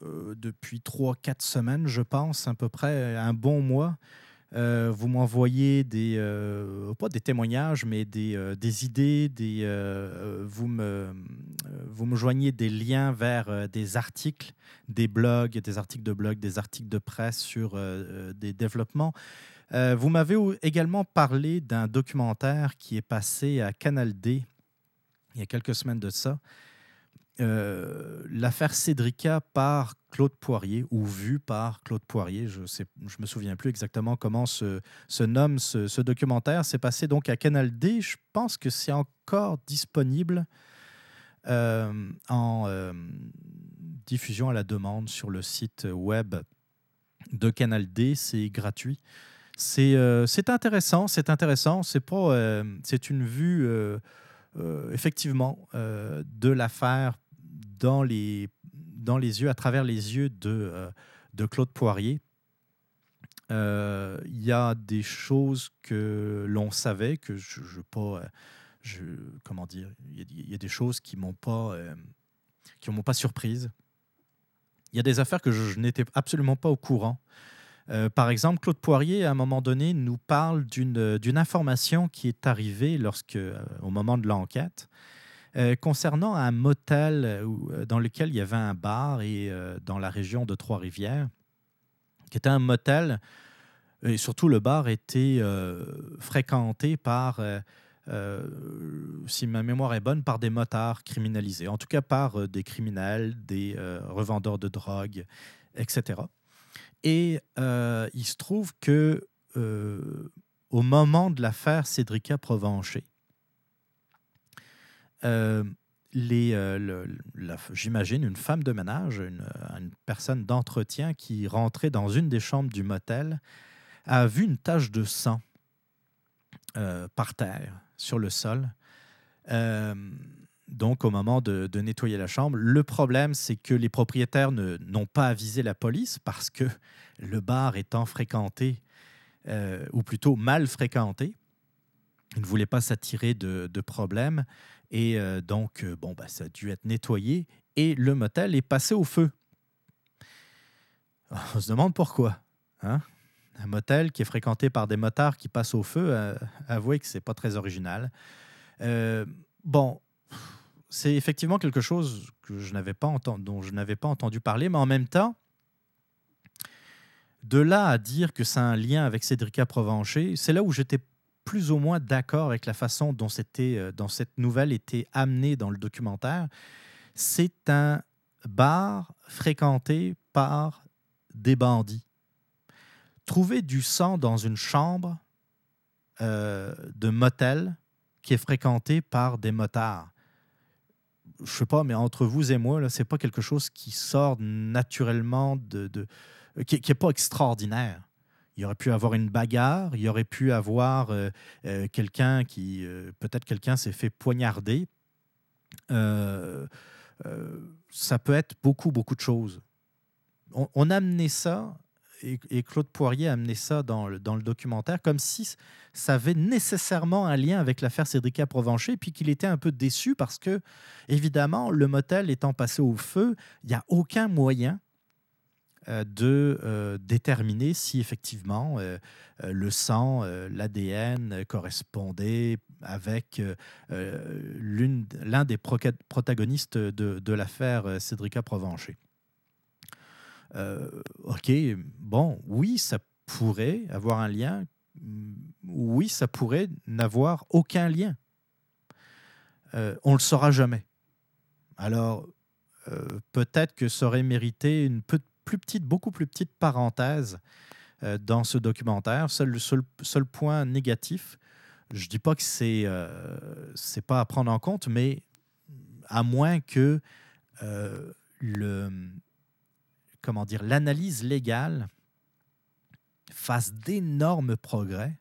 depuis 3-4 semaines, je pense, à peu près un bon mois. Euh, vous m'envoyez des, euh, pas des témoignages, mais des, euh, des idées, vous, me, vous me joignez des liens vers des articles, des blogs, des articles de blog, des articles de presse sur des développements. Vous m'avez également parlé d'un documentaire qui est passé à Canal D il y a quelques semaines de ça. L'affaire Cédrica par Claude Poirier, ou vue par Claude Poirier, je ne je me souviens plus exactement comment se, se nomme ce, documentaire. C'est passé donc à Canal D. Je pense que c'est encore disponible euh, en euh, diffusion à la demande sur le site web de Canal D. C'est gratuit. C'est euh, intéressant, c'est intéressant. C'est c'est une vue effectivement de l'affaire dans les dans les yeux, à travers les yeux de euh, de Claude Poirier. Euh, Il y a des choses que l'on savait que je, je pas, euh, je, comment dire, il y, a- des choses qui m'ont pas qui m'ont pas surprise. Il y a des affaires que je, n'étais absolument pas au courant. Par exemple, Claude Poirier, à un moment donné, nous parle d'une information qui est arrivée lorsque, au moment de l'enquête, euh, concernant un motel euh, euh, dans lequel il y avait un bar et dans la région de Trois-Rivières, qui était un motel. Et surtout, le bar était fréquenté par, si ma mémoire est bonne, par des motards criminalisés, en tout cas par des criminels, des revendeurs de drogue, etc. Et il se trouve que au moment de l'affaire Cédrica Provencher, euh, euh, j'imagine une femme de ménage, une, euh, une personne d'entretien qui rentrait dans une des chambres du motel, a vu une tache de sang par terre, sur le sol. Donc, au moment de, nettoyer la chambre, le problème, c'est que les propriétaires n'ont pas avisé la police parce que le bar étant fréquenté, ou plutôt mal fréquenté, ils ne voulaient pas s'attirer de, de problèmes. Et euh, donc, euh, bon, bah, ça a dû être nettoyé et le motel est passé au feu. On se demande pourquoi. Hein? Un motel qui est fréquenté par des motards qui passent au feu, euh, avouez que c'est pas très original. Euh, bon, c'est effectivement quelque chose que je n'avais pas entendu, dont je n'avais pas entendu parler, mais en même temps, de là à dire que c'est un lien avec Cédrica Provencher, c'est là où j'étais plus ou moins d'accord avec la façon euh, dont cette nouvelle était amenée dans le documentaire. C'est un bar fréquenté par des bandits. Trouver du sang dans une chambre euh, de motel qui est fréquenté par des motards. Je sais pas, mais entre vous et moi, ce n'est pas quelque chose qui sort naturellement de qui n'est pas extraordinaire. Il aurait pu avoir une bagarre, il aurait pu avoir euh, euh, quelqu'un qui, euh, peut-être quelqu'un s'est fait poignarder. Ça peut être beaucoup, beaucoup de choses. On, on a amené ça, et, Claude Poirier a amené ça dans le, dans le documentaire, comme si ça avait nécessairement un lien avec l'affaire Cédrica Provencher, puis qu'il était un peu déçu parce que, évidemment, le motel étant passé au feu, il n'y a aucun moyen de euh, déterminer si effectivement euh, euh, le sang, euh, l'ADN correspondait avec euh, euh, l'un des protagonistes de, l'affaire euh, Cédrica Provencher. Euh, ok, bon, oui, ça pourrait avoir un lien. Mm, Oui, ça pourrait n'avoir aucun lien. Euh, on ne le saura jamais. Alors, euh, peut-être que ça aurait mérité une peu plus petite, beaucoup plus petite parenthèse euh, dans ce documentaire. Seul, seul, seul point négatif, je dis pas que c'est euh, pas à prendre en compte, mais à moins que euh, l'analyse légale fasse d'énormes progrès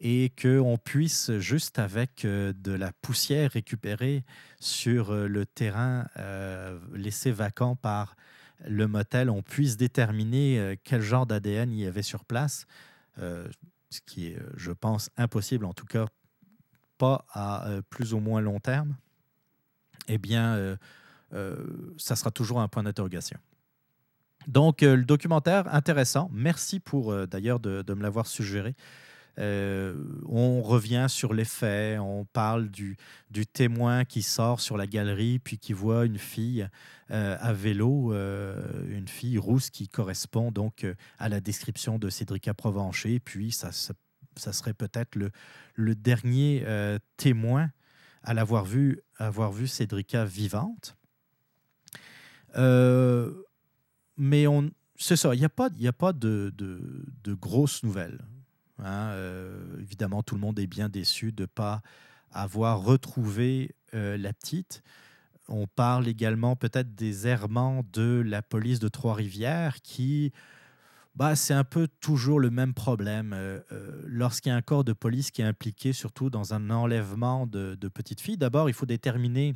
et qu'on puisse, juste avec euh, de la poussière récupérée sur le terrain euh, laissé vacant par le motel, on puisse déterminer quel genre d'ADN il y avait sur place, ce qui est, je pense, impossible, en tout cas pas à plus ou moins long terme, eh bien, ça sera toujours un point d'interrogation. Donc, le documentaire, intéressant. Merci pour d'ailleurs de, me l'avoir suggéré. Euh, on revient sur les faits, on parle du, témoin qui sort sur la galerie puis qui voit une fille euh, à vélo, euh, une fille rousse qui correspond donc à la description de Cédrica Provencher. Puis ça, serait peut-être le, dernier témoin à l'avoir vu, avoir vu Cédrica vivante. mais on, c'est ça, il n'y a pas, y a pas de grosses nouvelles. Hein, euh, évidemment, tout le monde est bien déçu de ne pas avoir retrouvé euh, la petite. On parle également peut-être des errements de la police de Trois-Rivières qui, bah, c'est un peu toujours le même problème. Euh, lorsqu'il y a un corps de police qui est impliqué surtout dans un enlèvement de, de petites filles, d'abord, il faut déterminer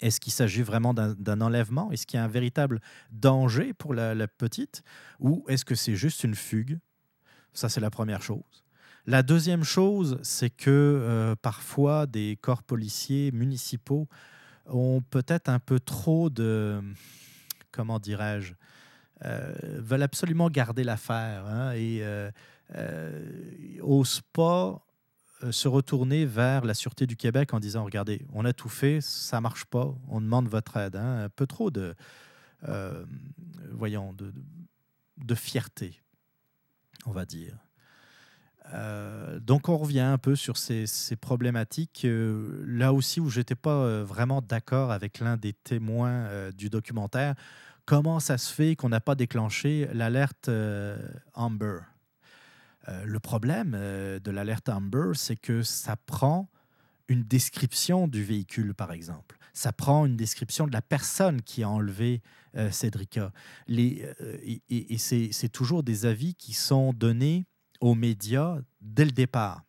est-ce qu'il s'agit vraiment d'un enlèvement? Est-ce qu'il y a un véritable danger pour la, la petite? Ou est-ce que c'est juste une fugue? Ça, c'est la première chose. La deuxième chose, c'est que euh, parfois des corps policiers municipaux ont peut-être un peu trop de, comment dirais-je, euh, veulent absolument garder l'affaire hein, et n'osent euh, pas se retourner vers la Sûreté du Québec en disant, regardez, on a tout fait, ça marche pas, on demande votre aide. Hein. Un peu trop de, voyons, de fierté on va dire. Euh, donc on revient un peu sur ces, problématiques. Euh, là aussi où j'étais pas euh, vraiment d'accord avec l'un des témoins du documentaire, comment ça se fait qu'on n'a pas déclenché l'alerte Amber? Le problème de l'alerte Amber, c'est que ça prend une description du véhicule, par exemple. Ça prend une description de la personne qui a enlevé euh, Cédrica. Les, euh, et, c'est toujours des avis qui sont donnés aux médias dès le départ.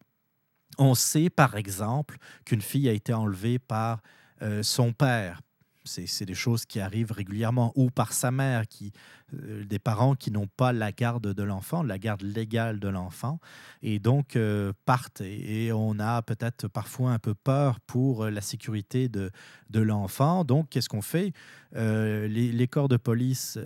On sait, par exemple, qu'une fille a été enlevée par euh, son père. C'est des choses qui arrivent régulièrement, ou par sa mère, qui, des parents qui n'ont pas la garde de l'enfant, la garde légale de l'enfant, et donc euh, partent. Et, on a peut-être parfois un peu peur pour euh, la sécurité de, de l'enfant. Donc, qu'est-ce qu'on fait? Les, corps de police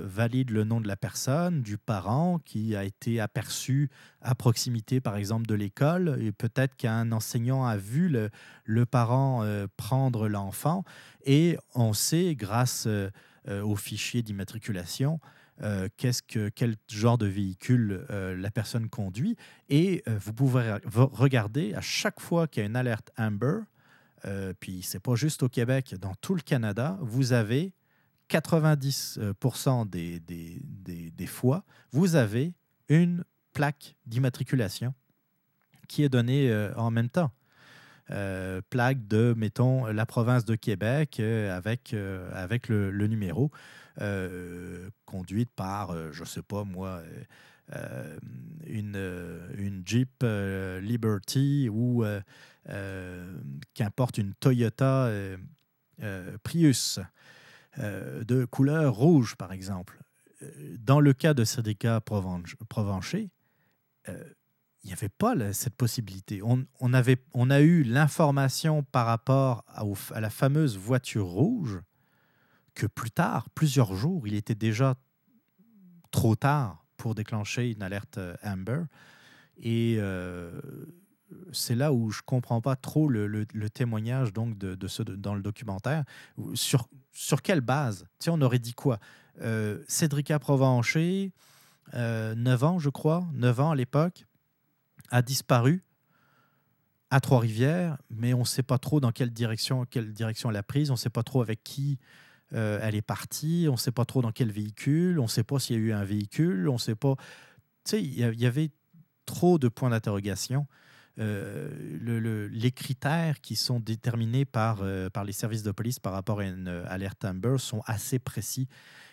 valident le nom de la personne, du parent qui a été aperçu à proximité, par exemple, de l'école, et peut-être qu'un enseignant a vu le, le parent prendre l'enfant, et on sait, grâce euh, au fichier d'immatriculation. Euh, qu'est-ce que, quel genre de véhicule euh, la personne conduit. Et vous pouvez regarder à chaque fois qu'il y a une alerte Amber, puis c'est pas juste au Québec, dans tout le Canada, vous avez 90% des, des, des, des, fois, vous avez une plaque d'immatriculation qui est donnée en même temps. Euh, plaque de, mettons, la province de Québec euh, avec, euh, avec le, numéro, conduite par, je ne sais pas moi, une, une Jeep Liberty ou qu'importe une Toyota Prius de couleur rouge, par exemple. Dans le cas de Cédrica Provencher, il n'y avait pas cette possibilité. On, avait, on a eu l'information par rapport à, la fameuse voiture rouge que plus tard, plusieurs jours, il était déjà trop tard pour déclencher une alerte euh, Amber. Et euh, c'est là où je ne comprends pas trop le, témoignage donc de, de ce, dans le documentaire. Sur, sur quelle base? Tu On aurait dit quoi? Euh, Cédrica Provencher, 9 ans, je crois, 9 ans à l'époque a disparu à Trois-Rivières, mais on ne sait pas trop dans quelle direction, quelle direction elle a prise, on ne sait pas trop avec qui euh, elle est partie, on ne sait pas trop dans quel véhicule, on ne sait pas s'il y a eu un véhicule, on ne sait pas... Tu sais, il y avait trop de points d'interrogation. Euh, le, les critères qui sont déterminés par, euh, par les services de police par rapport à une alerte Amber sont assez précis.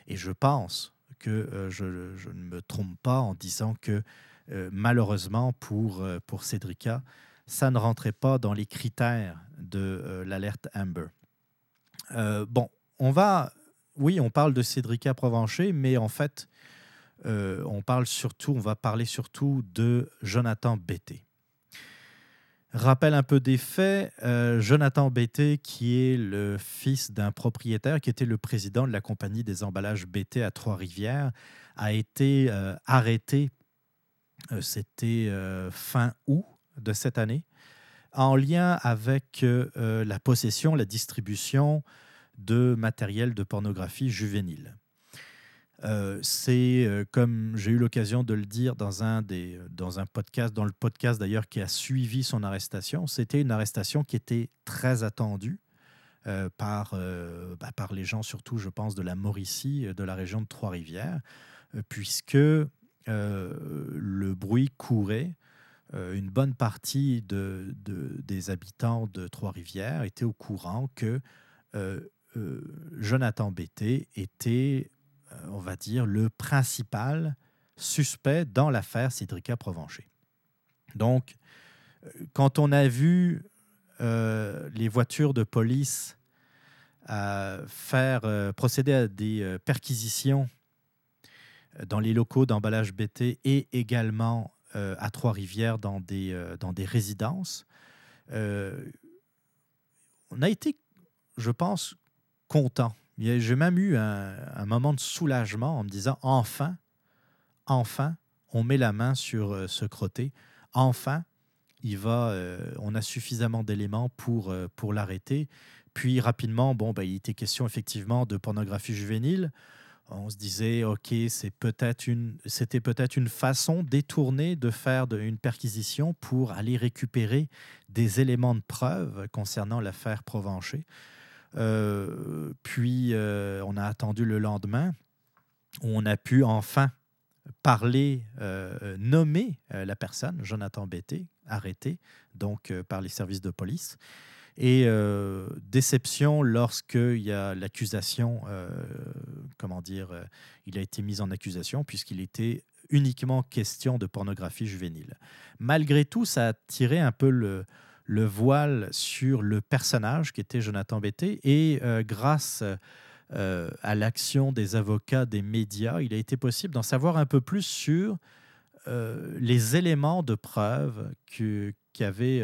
Et je pense que je, je, ne me trompe pas en disant que euh, malheureusement pour, euh, pour Cédrica, ça ne rentrait pas dans les critères de euh, l'alerte Amber. bon, on va oui, on parle de Cédrica Provencher, mais en fait, on parle surtout, on va parler surtout de Jonathan Bété. Rappel un peu des faits, Jonathan Bété, qui est le fils d'un propriétaire qui était le président de la compagnie des emballages Bété à Trois-Rivières, a été arrêté, c'était fin août de cette année, en lien avec la possession, la distribution de matériel de pornographie juvénile. Euh, c'est euh, comme j'ai eu l'occasion de le dire dans un, des, dans un podcast, dans le podcast d'ailleurs qui a suivi son arrestation, c'était une arrestation qui était très attendue euh, par, bah, par les gens, surtout je pense de la Mauricie, de la région de Trois-Rivières, puisque le bruit courait. une bonne partie de, de, des habitants de Trois-Rivières étaient au courant que Jonathan Bété était euh, on va dire, le principal suspect dans l'affaire Cédrica Provencher. Donc, euh, quand on a vu euh, les voitures de police faire procéder à des perquisitions dans les locaux d'emballage BT et également à Trois-Rivières dans des, dans des résidences, on a été, je pense, content j'ai même eu un, moment de soulagement en me disant enfin, enfin, on met la main sur euh, ce crotté. Enfin, il va, euh, on a suffisamment d'éléments pour, euh, pour l'arrêter. Puis rapidement, bon, bah, il était question effectivement de pornographie juvénile. On se disait, ok, c'est peut-être une, c'était peut-être une façon détournée de faire une perquisition pour aller récupérer des éléments de preuve concernant l'affaire Provencher. Euh, puis, euh, on a attendu le lendemain où on a pu enfin parler, euh, nommer la personne, Jonathan Bété, arrêté donc par les services de police. Et déception lorsqu'il y a l'accusation, comment dire, il a été mis en accusation puisqu'il était uniquement question de pornographie juvénile. Malgré tout, ça a tiré un peu le, le voile sur le personnage qui était Jonathan Bété. Et euh, grâce euh, à l'action des avocats, des médias, il a été possible d'en savoir un peu plus sur euh, les éléments de preuve qu'avaient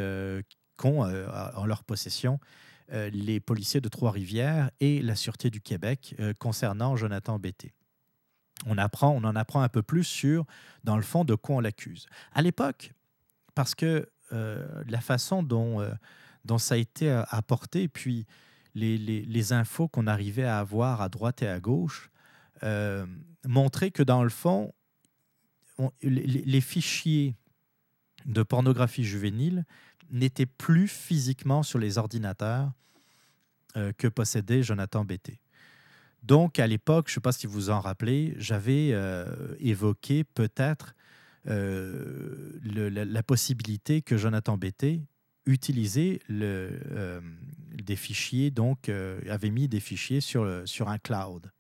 en leur possession les policiers de Trois-Rivières et la Sûreté du Québec concernant Jonathan Bété. On, apprend, on en apprend un peu plus sur, dans le fond, de quoi on l'accuse. À l'époque, parce que euh, la façon dont, euh, dont ça a été euh, apporté, puis les, les, infos qu'on arrivait à avoir à droite et à gauche, montraient que dans le fond, les, fichiers de pornographie juvénile n'étaient plus physiquement sur les ordinateurs que possédait Jonathan Bété. Donc, à l'époque, je ne sais pas si vous en rappelez, j'avais évoqué peut-être euh, la, possibilité que Jonathan Bété utilisait euh, des fichiers, donc euh, avait mis des fichiers sur, un cloud,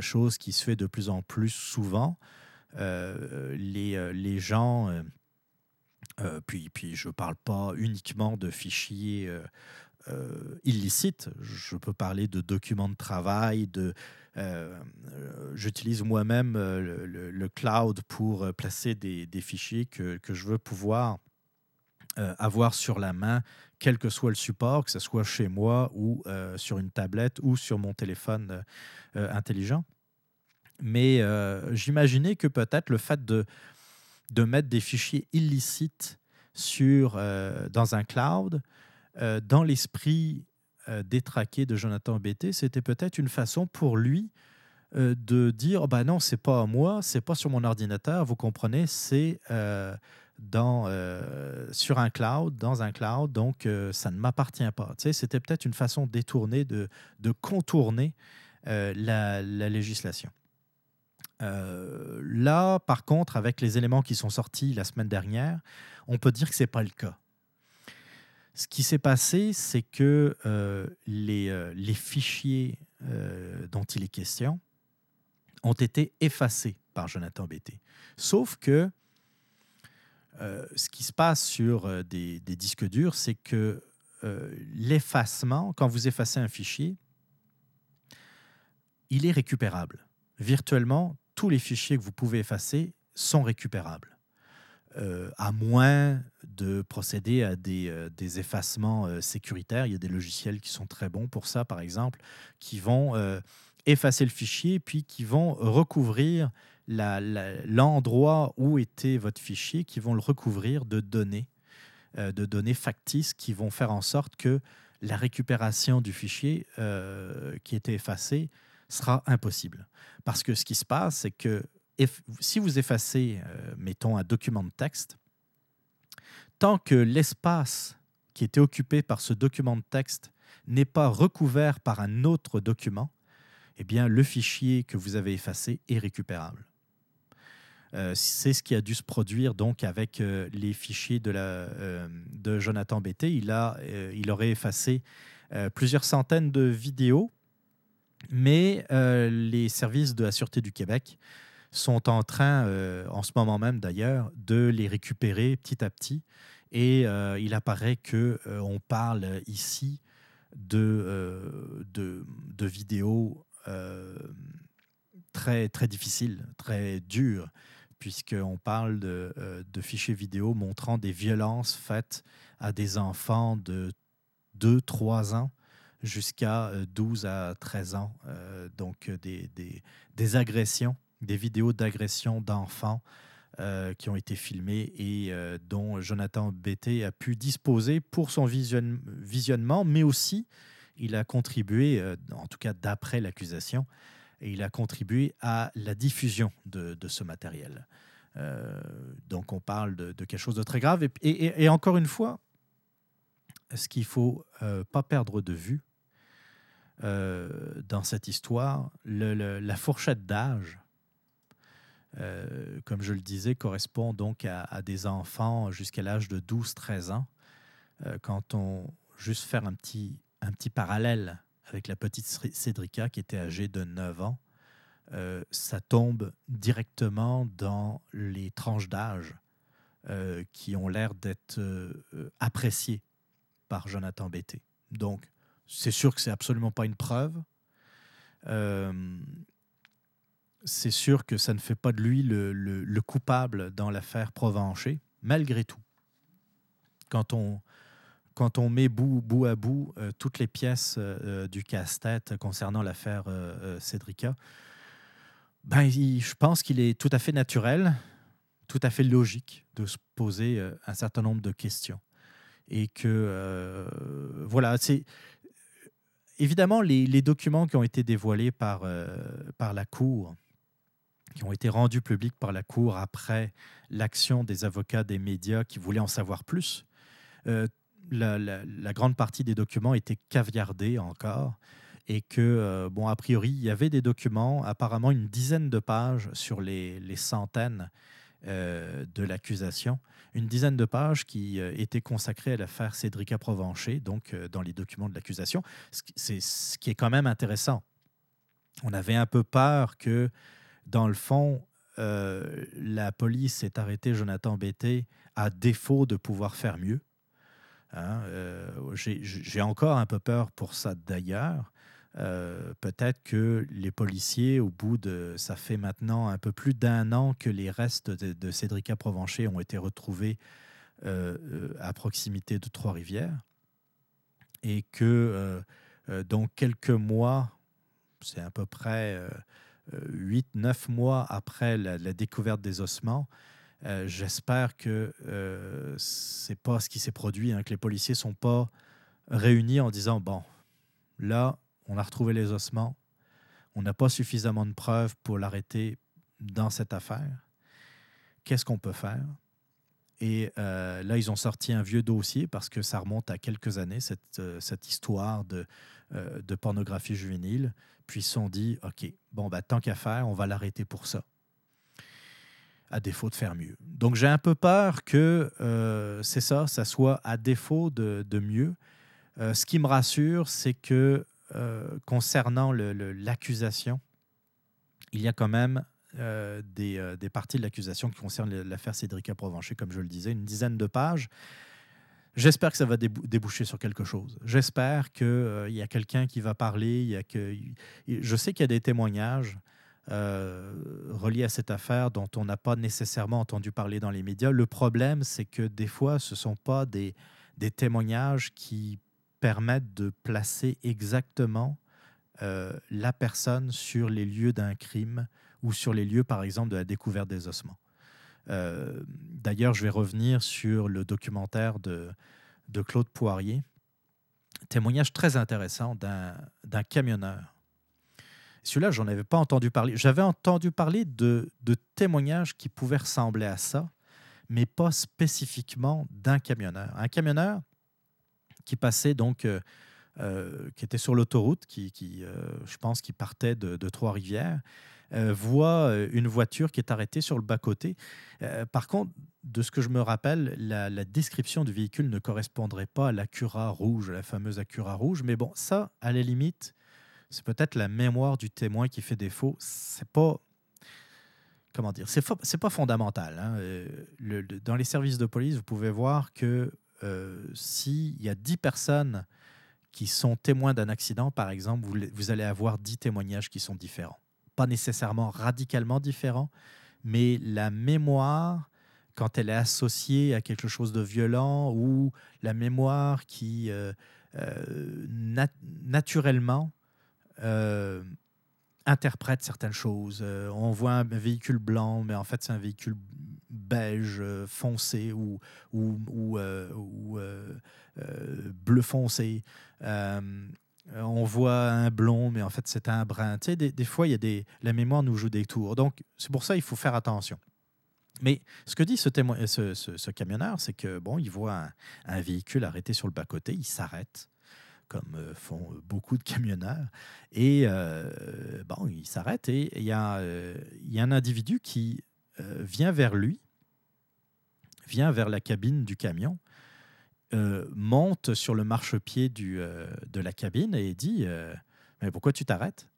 chose qui se fait de plus en plus souvent. les gens, puis, puis je ne parle pas uniquement de fichiers illicites, je peux parler de documents de travail, de euh, j'utilise moi-même euh, le, cloud pour euh, placer des, fichiers que, je veux pouvoir avoir sur la main, quel que soit le support, que ce soit chez moi ou sur une tablette ou sur mon téléphone intelligent. Mais j'imaginais que peut-être le fait de, de mettre des fichiers illicites sur, dans un cloud, dans l'esprit euh, détraqué de Jonathan Bété, c'était peut-être une façon pour lui euh, de dire oh ben non, c'est pas à moi, c'est pas sur mon ordinateur, vous comprenez, c'est euh, sur un cloud, dans un cloud, donc ça ne m'appartient pas. Tu sais, c'était peut-être une façon détournée de, de contourner la, la, législation. Là, par contre, avec les éléments qui sont sortis la semaine dernière, on peut dire que c'est pas le cas. Ce qui s'est passé, c'est que euh, les, euh, les, fichiers euh, dont il est question ont été effacés par Jonathan Bété. Sauf que ce qui se passe sur des, des disques durs, c'est que l'effacement, quand vous effacez un fichier, il est récupérable. Virtuellement, tous les fichiers que vous pouvez effacer sont récupérables. Euh, à moins de procéder à des, euh, effacements euh, sécuritaires. Il y a des logiciels qui sont très bons pour ça, par exemple, qui vont effacer le fichier, puis qui vont recouvrir l'endroit où était votre fichier, qui vont le recouvrir de données, de données factices qui vont faire en sorte que la récupération du fichier qui était effacé sera impossible. Parce que ce qui se passe, c'est que si vous effacez, euh, mettons, un document de texte, tant que l'espace qui était occupé par ce document de texte n'est pas recouvert par un autre document, eh bien, le fichier que vous avez effacé est récupérable. Euh, c'est ce qui a dû se produire donc avec euh, les fichiers de, de Jonathan Bété. Il, a, il aurait effacé plusieurs centaines de vidéos, mais les services de la Sûreté du Québec sont en train, euh, en ce moment même d'ailleurs, de les récupérer petit à petit. Et euh, il apparaît euh, on parle ici de, de, de, vidéos très, très difficiles, très dures, puisqu'on parle de, de, fichiers vidéo montrant des violences faites à des enfants de 2-3 ans jusqu'à 12 à 13 ans, donc des, des, des agressions des vidéos d'agression d'enfants euh, qui ont été filmées et euh, dont Jonathan Bété a pu disposer pour son visionnement, mais aussi il a contribué, euh, en tout cas d'après l'accusation, et il a contribué à la diffusion de, ce matériel. donc on parle de, quelque chose de très grave. Et, encore une fois, ce qu'il ne faut pas perdre de vue dans cette histoire, la fourchette d'âge euh, comme je le disais, correspond donc à, des enfants jusqu'à l'âge de 12-13 ans. Euh, quand on juste faire un petit, un petit parallèle avec la petite Cédrica qui était âgée de 9 ans, euh, ça tombe directement dans les tranches d'âge qui ont l'air d'être appréciées par Jonathan Bété. Donc, c'est sûr que c'est absolument pas une preuve c'est sûr que ça ne fait pas de lui le, coupable dans l'affaire Provencher, malgré tout. Quand on, met bout, à bout euh, toutes les pièces euh, euh, du casse-tête concernant l'affaire Cédrica, ben, je pense qu'il est tout à fait naturel, tout à fait logique de se poser un certain nombre de questions. Et que, voilà, c'est évidemment les, documents qui ont été dévoilés par, par la Cour qui ont été rendus publics par la Cour après l'action des avocats des médias qui voulaient en savoir plus. Euh, la, grande partie des documents étaient caviardés encore et que, euh, bon, a priori, il y avait des documents, apparemment une dizaine de pages sur les, centaines euh, de l'accusation, une dizaine de pages qui étaient consacrées à l'affaire Cédrica Provencher, donc dans les documents de l'accusation. C'est ce qui est quand même intéressant. On avait un peu peur que dans le fond, euh, la police s'est arrêtée Jonathan Bété à défaut de pouvoir faire mieux. Hein, euh, j'ai encore un peu peur pour ça d'ailleurs. Euh, peut-être que les policiers, au bout de... Ça fait maintenant un peu plus d'un an que les restes de, de Cédrica Provencher ont été retrouvés à proximité de Trois-Rivières. Et que, dans quelques mois, c'est à peu près 8-9 mois après la, découverte des ossements, euh, j'espère que euh, c'est pas ce qui s'est produit, hein, que les policiers sont pas réunis en disant bon, là, on a retrouvé les ossements, on n'a pas suffisamment de preuves pour l'arrêter dans cette affaire. Qu'est-ce qu'on peut faire? Et euh, là, ils ont sorti un vieux dossier parce que ça remonte à quelques années, cette, euh, cette histoire de, de pornographie juvénile puis ils se sont dit, OK, bon, bah, tant qu'à faire, on va l'arrêter pour ça, à défaut de faire mieux. Donc j'ai un peu peur que euh, c'est ça, ça soit à défaut de, mieux. Euh, ce qui me rassure, c'est que euh, concernant l'accusation, il y a quand même des, des, parties de l'accusation qui concernent l'affaire Cédrica Provencher, comme je le disais, une dizaine de pages. J'espère que ça va déboucher sur quelque chose. J'espère qu'il euh, y a quelqu'un qui va parler. Il y a que... Je sais qu'il y a des témoignages euh, reliés à cette affaire dont on n'a pas nécessairement entendu parler dans les médias. Le problème, c'est que des fois, ce ne sont pas des témoignages qui permettent de placer exactement euh, la personne sur les lieux d'un crime ou sur les lieux, par exemple, de la découverte des ossements. Euh, d'ailleurs, je vais revenir sur le documentaire de, de Claude Poirier, témoignage très intéressant d'un camionneur. Celui-là, j'en avais pas entendu parler. J'avais entendu parler de, de, témoignages qui pouvaient ressembler à ça, mais pas spécifiquement d'un camionneur. Un camionneur qui passait donc, euh, euh, qui était sur l'autoroute, qui, qui je pense, qui partait de, Trois-Rivières euh, voit euh, une voiture qui est arrêtée sur le bas-côté. Euh, par contre, de ce que je me rappelle, la, description du véhicule ne correspondrait pas à l'Acura rouge, la fameuse Acura rouge. Mais bon, ça, à la limite, c'est peut-être la mémoire du témoin qui fait défaut. C'est pas comment dire, c'est, pas fondamental. Hein. Dans les services de police, vous pouvez voir que s'il y a 10 personnes qui sont témoins d'un accident, par exemple, vous, allez avoir 10 témoignages qui sont différents pas nécessairement radicalement différent, mais la mémoire, quand elle est associée à quelque chose de violent ou la mémoire qui euh, euh, naturellement euh, interprète certaines choses. on voit un véhicule blanc, mais en fait c'est un véhicule beige foncé ou, ou, ou, ou bleu foncé. Euh, on voit un blond, mais en fait, c'est un brun. Tu sais, des, fois, il y a des, la mémoire nous joue des tours. Donc, c'est pour ça qu'il faut faire attention. Mais ce que dit ce, témoin, ce, camionneur, c'est que bon, il voit un, véhicule arrêté sur le bas-côté, il s'arrête, comme euh, font beaucoup de camionneurs, et euh, bon, il s'arrête et il y, a, il y a un individu qui vient vers lui, vient vers la cabine du camion euh, monte sur le marchepied du, euh, de la cabine et dit euh, Mais pourquoi tu t'arrêtes?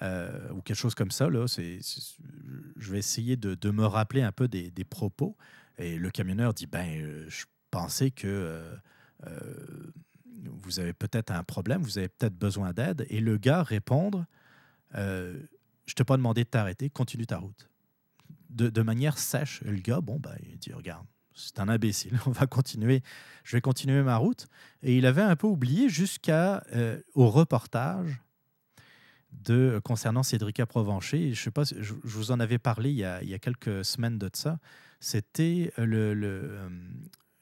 Ou quelque chose comme ça. Là, je vais essayer de, me rappeler un peu des, propos. Et le camionneur dit Ben, je pensais que vous avez peut-être un problème, vous avez peut-être besoin d'aide. Et le gars répondre Je t'ai pas demandé de t'arrêter, continue ta route. De, manière sèche. Et le gars, bon, ben, il dit Regarde, c'est un imbécile. On va continuer. Je vais continuer ma route. Et il avait un peu oublié jusqu'à euh, au reportage de concernant Cédric Provencher. Je sais pas, je, vous en avais parlé il y a, il y a quelques semaines de ça. C'était le, le, euh,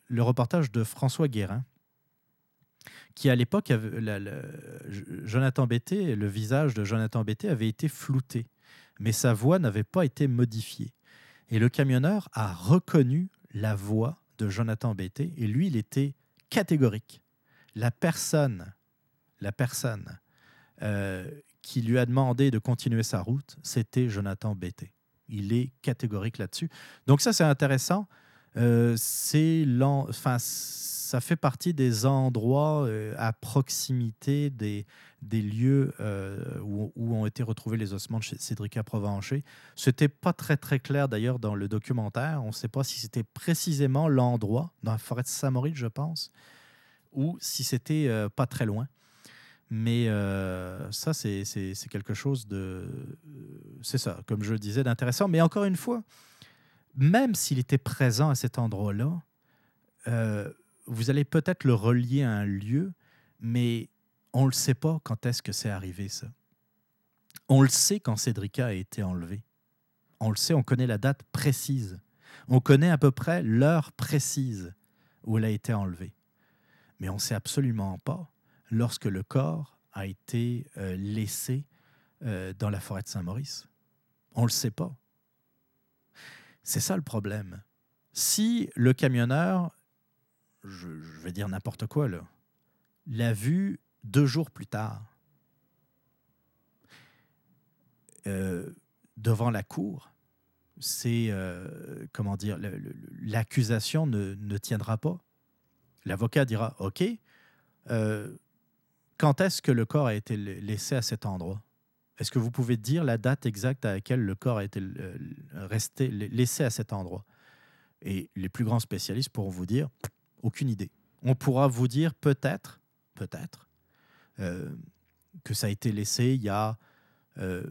le, reportage de François Guérin, qui à l'époque, Jonathan Betté, le visage de Jonathan Betté avait été flouté, mais sa voix n'avait pas été modifiée. Et le camionneur a reconnu la voix de Jonathan Betté et lui, il était catégorique. La personne, la personne euh, qui lui a demandé de continuer sa route, c'était Jonathan Betté. Il est catégorique là-dessus. Donc ça, c'est intéressant. Euh, c'est ça fait partie des endroits euh, à proximité des, lieux euh, où, ont été retrouvés les ossements de Cédric Provencher. Ce n'était pas très très clair d'ailleurs dans le documentaire. On ne sait pas si c'était précisément l'endroit, dans la forêt de Saint-Maurice, je pense, ou si c'était euh, pas très loin. Mais euh, ça, c'est quelque chose de... C'est ça, comme je le disais, d'intéressant. Mais encore une fois, même s'il était présent à cet endroit-là, vous allez peut-être le relier à un lieu, mais on ne le sait pas quand est-ce que c'est arrivé, ça. On le sait quand Cédrica a été enlevé. On le sait, on connaît la date précise. On connaît à peu près l'heure précise où elle a été enlevée. Mais on ne sait absolument pas lorsque le corps a été euh, laissé euh, dans la forêt de Saint-Maurice. On ne le sait pas. C'est ça le problème. Si le camionneur, je, vais dire n'importe quoi là, l'a vu deux jours plus tard, euh, devant la cour, c'est euh, comment dire, l'accusation ne, tiendra pas. L'avocat dira OK, euh, quand est-ce que le corps a été laissé à cet endroit? Est-ce que vous pouvez dire la date exacte à laquelle le corps a été resté, laissé à cet endroit? Et les plus grands spécialistes pourront vous dire aucune idée. On pourra vous dire peut-être, peut-être, euh, que ça a été laissé il y a euh,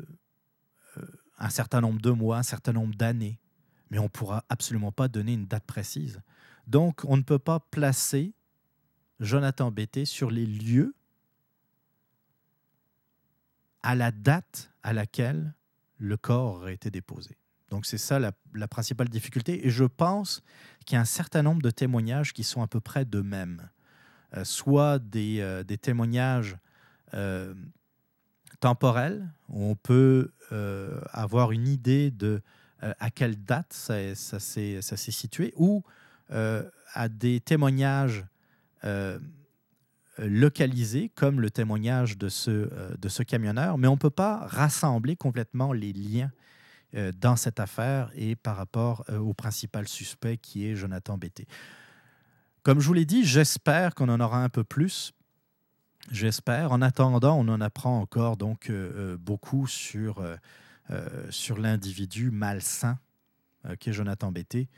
euh, un certain nombre de mois, un certain nombre d'années, mais on ne pourra absolument pas donner une date précise. Donc, on ne peut pas placer Jonathan Betté sur les lieux à la date à laquelle le corps aurait été déposé. Donc c'est ça la, principale difficulté. Et je pense qu'il y a un certain nombre de témoignages qui sont à peu près de même. Euh, soit des, euh, des témoignages euh, temporels, où on peut avoir une idée de à quelle date ça, ça s'est situé, ou à des témoignages localisés, comme le témoignage de ce, de ce camionneur, mais on ne peut pas rassembler complètement les liens dans cette affaire et par rapport euh, au principal suspect qui est Jonathan Betté. Comme je vous l'ai dit, j'espère qu'on en aura un peu plus. J'espère. En attendant, on en apprend encore donc euh, beaucoup sur, sur l'individu malsain qui est Jonathan Betté.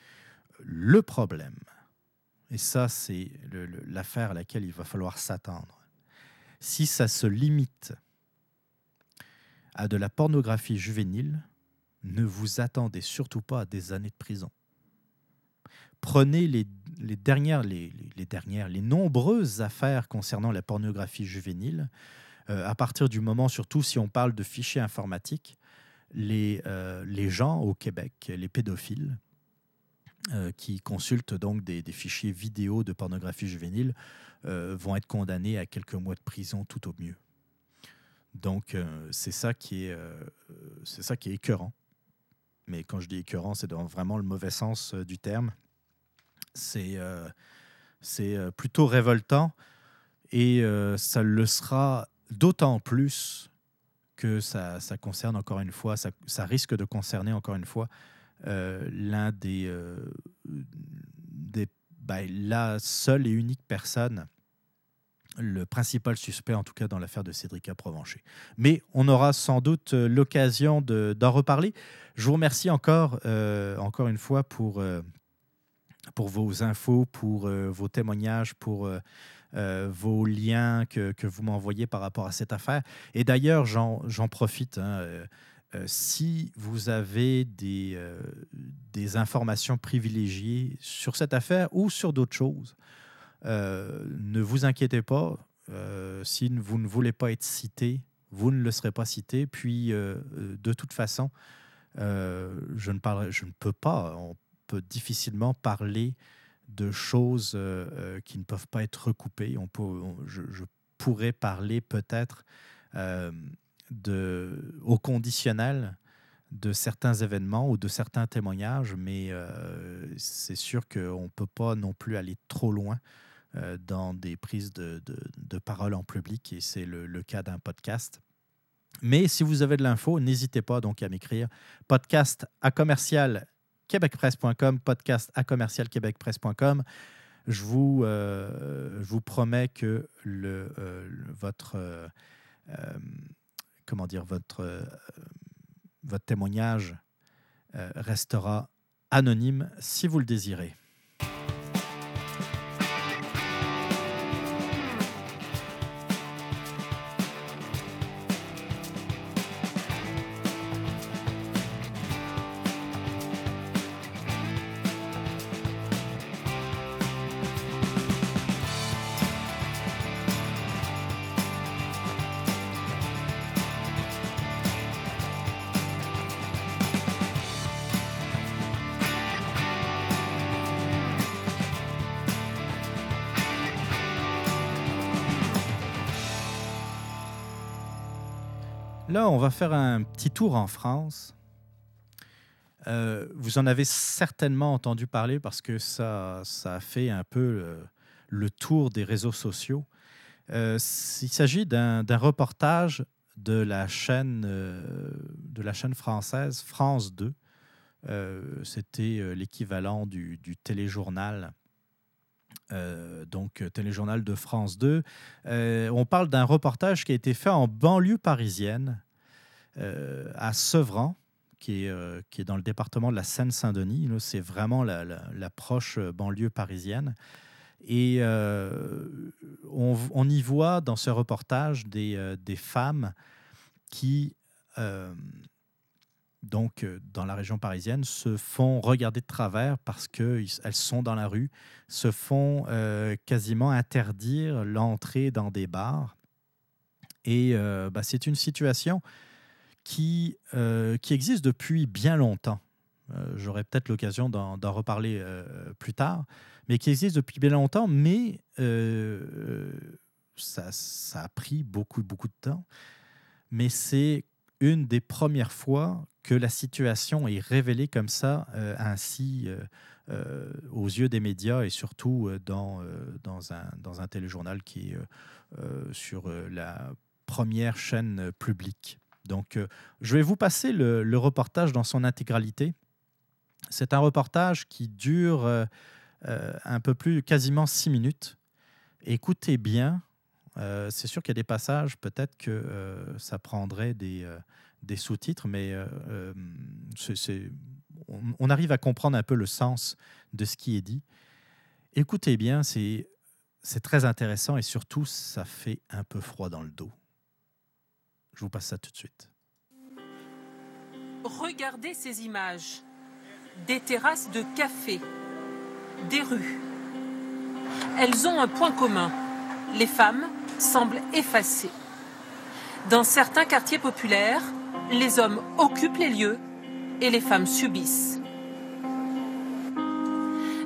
Le problème, et ça c'est l'affaire à laquelle il va falloir s'attendre, si ça se limite à de la pornographie juvénile, ne vous attendez surtout pas à des années de prison. Prenez les, dernières, les, dernières, les nombreuses affaires concernant la pornographie juvénile. Euh, à partir du moment, surtout si on parle de fichiers informatiques, les, euh, les gens au Québec, les pédophiles, euh, qui consultent donc des, fichiers vidéo de pornographie juvénile, vont être condamnés à quelques mois de prison tout au mieux. Donc c'est ça c'est ça qui est écœurant mais quand je dis écœurant, c'est dans vraiment le mauvais sens euh, du terme. C'est euh, euh, plutôt révoltant et ça le sera d'autant plus que ça, ça, concerne encore une fois, ça, ça, risque de concerner encore une fois l'un des, des ben, la seule et unique personne le principal suspect, en tout cas dans l'affaire de Cédric Provencher. Mais on aura sans doute euh, l'occasion d'en reparler. Je vous remercie encore, euh, encore une fois pour, euh, pour vos infos, pour vos témoignages, pour vos liens que, que vous m'envoyez par rapport à cette affaire. Et d'ailleurs, j'en profite. Hein, si vous avez des, des informations privilégiées sur cette affaire ou sur d'autres choses, ne vous inquiétez pas, euh, si vous ne voulez pas être cité, vous ne le serez pas cité. Puis, euh, de toute façon, je, ne je ne peux pas, on peut difficilement parler de choses qui ne peuvent pas être recoupées. Je, pourrais parler peut-être au conditionnel de certains événements ou de certains témoignages, mais c'est sûr qu'on ne peut pas non plus aller trop loin euh, dans des prises de, de, parole en public et c'est le, cas d'un podcast. Mais si vous avez de l'info, n'hésitez pas donc à m'écrire podcast à commercial québecpresse.com, podcast à commercial québecpresse.com. Je vous, euh, vous promets que le, euh, votre, comment dire, votre, votre témoignage restera anonyme si vous le désirez. On va faire un petit tour en France. Euh, vous en avez certainement entendu parler parce que ça, ça a fait un peu le, tour des réseaux sociaux. Euh, il s'agit d'un reportage de la chaîne euh, de la chaîne française France 2. C'était l'équivalent du, téléjournal euh, donc euh, téléjournal de France 2. Euh, on parle d'un reportage qui a été fait en banlieue parisienne, à Sevran, qui est, qui est dans le département de la Seine-Saint-Denis. C'est vraiment la, proche banlieue parisienne. Et on, y voit dans ce reportage des, des femmes qui donc euh, dans la région parisienne, se font regarder de travers parce qu'elles sont dans la rue, se font euh, quasiment interdire l'entrée dans des bars. Et euh, bah, c'est une situation qui, qui existe depuis bien longtemps. J'aurai peut-être l'occasion d'en reparler plus tard, mais qui existe depuis bien longtemps, mais ça, a pris beaucoup, beaucoup de temps. Mais c'est une des premières fois que la situation est révélée comme ça, euh, ainsi euh, euh, aux yeux des médias et surtout dans, dans, un, dans un téléjournal qui est sur la première chaîne publique. Donc, je vais vous passer le, reportage dans son intégralité. C'est un reportage qui dure un peu plus, quasiment six minutes. Écoutez bien, c'est sûr qu'il y a des passages, peut-être que ça prendrait des, sous-titres, mais euh, euh, on, arrive à comprendre un peu le sens de ce qui est dit. Écoutez bien, c'est très intéressant et surtout, ça fait un peu froid dans le dos. Je vous passe ça tout de suite. Regardez ces images. Des terrasses de café, des rues. Elles ont un point commun. Les femmes semblent effacées. Dans certains quartiers populaires, les hommes occupent les lieux et les femmes subissent.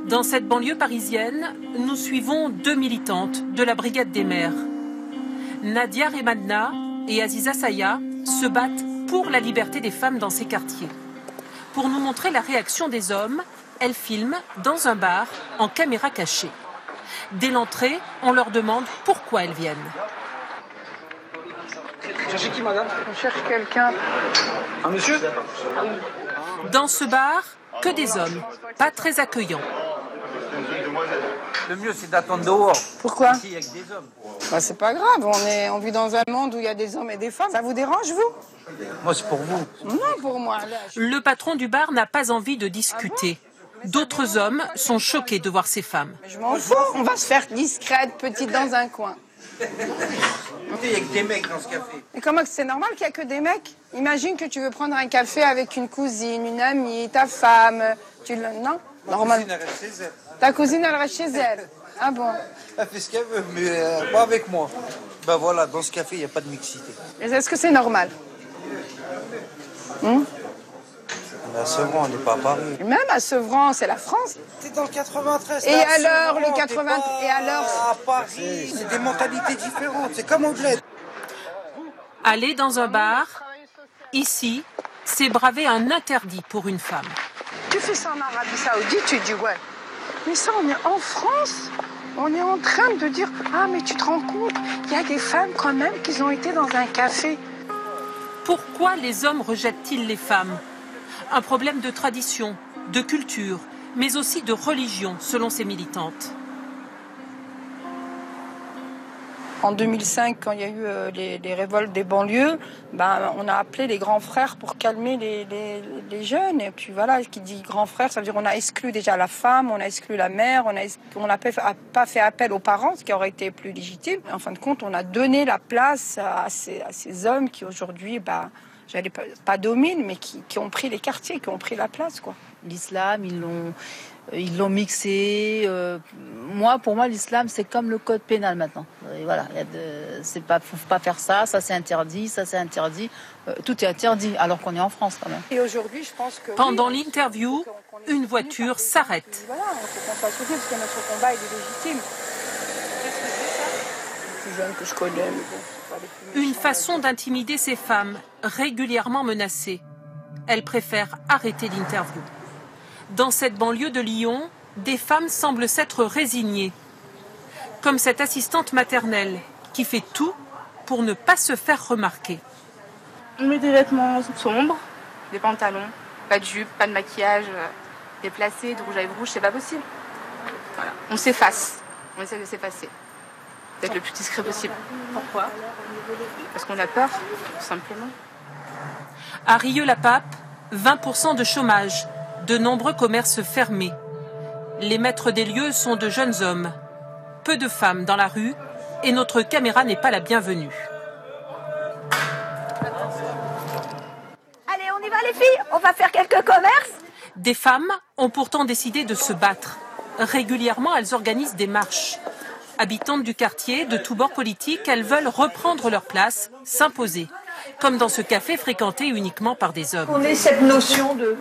Dans cette banlieue parisienne, nous suivons deux militantes de la Brigade des mères. Nadia Remadna et Aziza Saya se battent pour la liberté des femmes dans ces quartiers. Pour nous montrer la réaction des hommes, elles filment dans un bar en caméra cachée. Dès l'entrée, on leur demande pourquoi elles viennent cherchez qui, madame On cherche quelqu'un. Un monsieur Dans ce bar, que des hommes, pas très accueillants. Le mieux, c'est d'attendre dehors. Pourquoi Ici, avec des hommes. Bah, c'est pas grave, on, est, on vit dans un monde où il y a des hommes et des femmes. Ça vous dérange, vous? Moi, c'est pour vous. Non, pour moi. Le patron du bar n'a pas envie de discuter. D'autres hommes sont choqués de voir ces femmes. je m'en fous, on va se faire discrète, petite, dans un coin. Il y a que des mecs dans ce café. Et comment c'est normal qu'il n'y a que des mecs? Imagine que tu veux prendre un café avec une cousine, une amie, ta femme. Tu le... Non? Normal. Ta cousine, elle reste chez elle. Ah bon Elle fait ce qu'elle veut, mais euh, pas avec moi. Ben voilà, dans ce café, il n'y a pas de mixité. Est-ce que c'est normal? Hmm? À Sevran, on n'est pas à Paris. Même à Sevran, c'est la France. T'es dans le 93. Et alors, le 80. Et alors À Paris, c'est des mentalités différentes. C'est comme Anglais. Aller dans un bar, ici, c'est braver un interdit pour une femme. Tu fais ça en Arabie Saoudite, tu dis ouais. Mais ça, on est en France. On est en train de dire Ah, mais tu te rends compte, il y a des femmes quand même qui ont été dans un café. Pourquoi les hommes rejettent-ils les femmes? Un problème de tradition, de culture, mais aussi de religion, selon ces militantes. En 2005, quand il y a eu euh, les, révoltes des banlieues, ben, on a appelé les grands frères pour calmer les, jeunes. Et puis voilà, qui dit grand frère, ça veut dire qu'on a exclu déjà la femme, on a exclu la mère, on n'a pas fait appel aux parents, ce qui aurait été plus légitime. En fin de compte, on a donné la place à ces, hommes qui aujourd'hui ben, j'allais pas, pas dominent, mais qui, ont pris les quartiers, qui ont pris la place. L'islam, ils l'ont, ils l'ont mixé. Euh, moi, pour moi, l'islam, c'est comme le code pénal maintenant. Et voilà, c'est pas, faut pas faire ça, ça c'est interdit, ça c'est interdit. Euh, tout est interdit, alors qu'on est en France quand même. Et aujourd'hui, je pense que pendant l'interview, une voiture s'arrête. Voilà, il faut qu'on soit soutenu parce que notre combat il est légitime. Plus jeune que je connais, mais bon. Une façon d'intimider ces femmes régulièrement menacées. Elle préfère arrêter l'interview. Dans cette banlieue de Lyon, des femmes semblent s'être résignées. Comme cette assistante maternelle qui fait tout pour ne pas se faire remarquer. On met des vêtements sombres, des pantalons, pas de jupe, pas de maquillage, euh, déplacé, de rouge à lèvres rouge, c'est pas possible. On s'efface, on essaie de s'effacer d'être le plus discret possible. Pourquoi? Parce qu'on a peur, tout simplement. À Rieux-la-Pape, 20% de chômage, de nombreux commerces fermés. Les maîtres des lieux sont de jeunes hommes. peu de femmes dans la rue et notre caméra n'est pas la bienvenue. Allez, on y va les filles, on va faire quelques commerces. Des femmes ont pourtant décidé de se battre. Régulièrement, elles organisent des marches. Habitantes du quartier, de tous bords politiques, elles veulent reprendre leur place, s'imposer. Comme dans ce café fréquenté uniquement par des hommes. On ait cette notion de,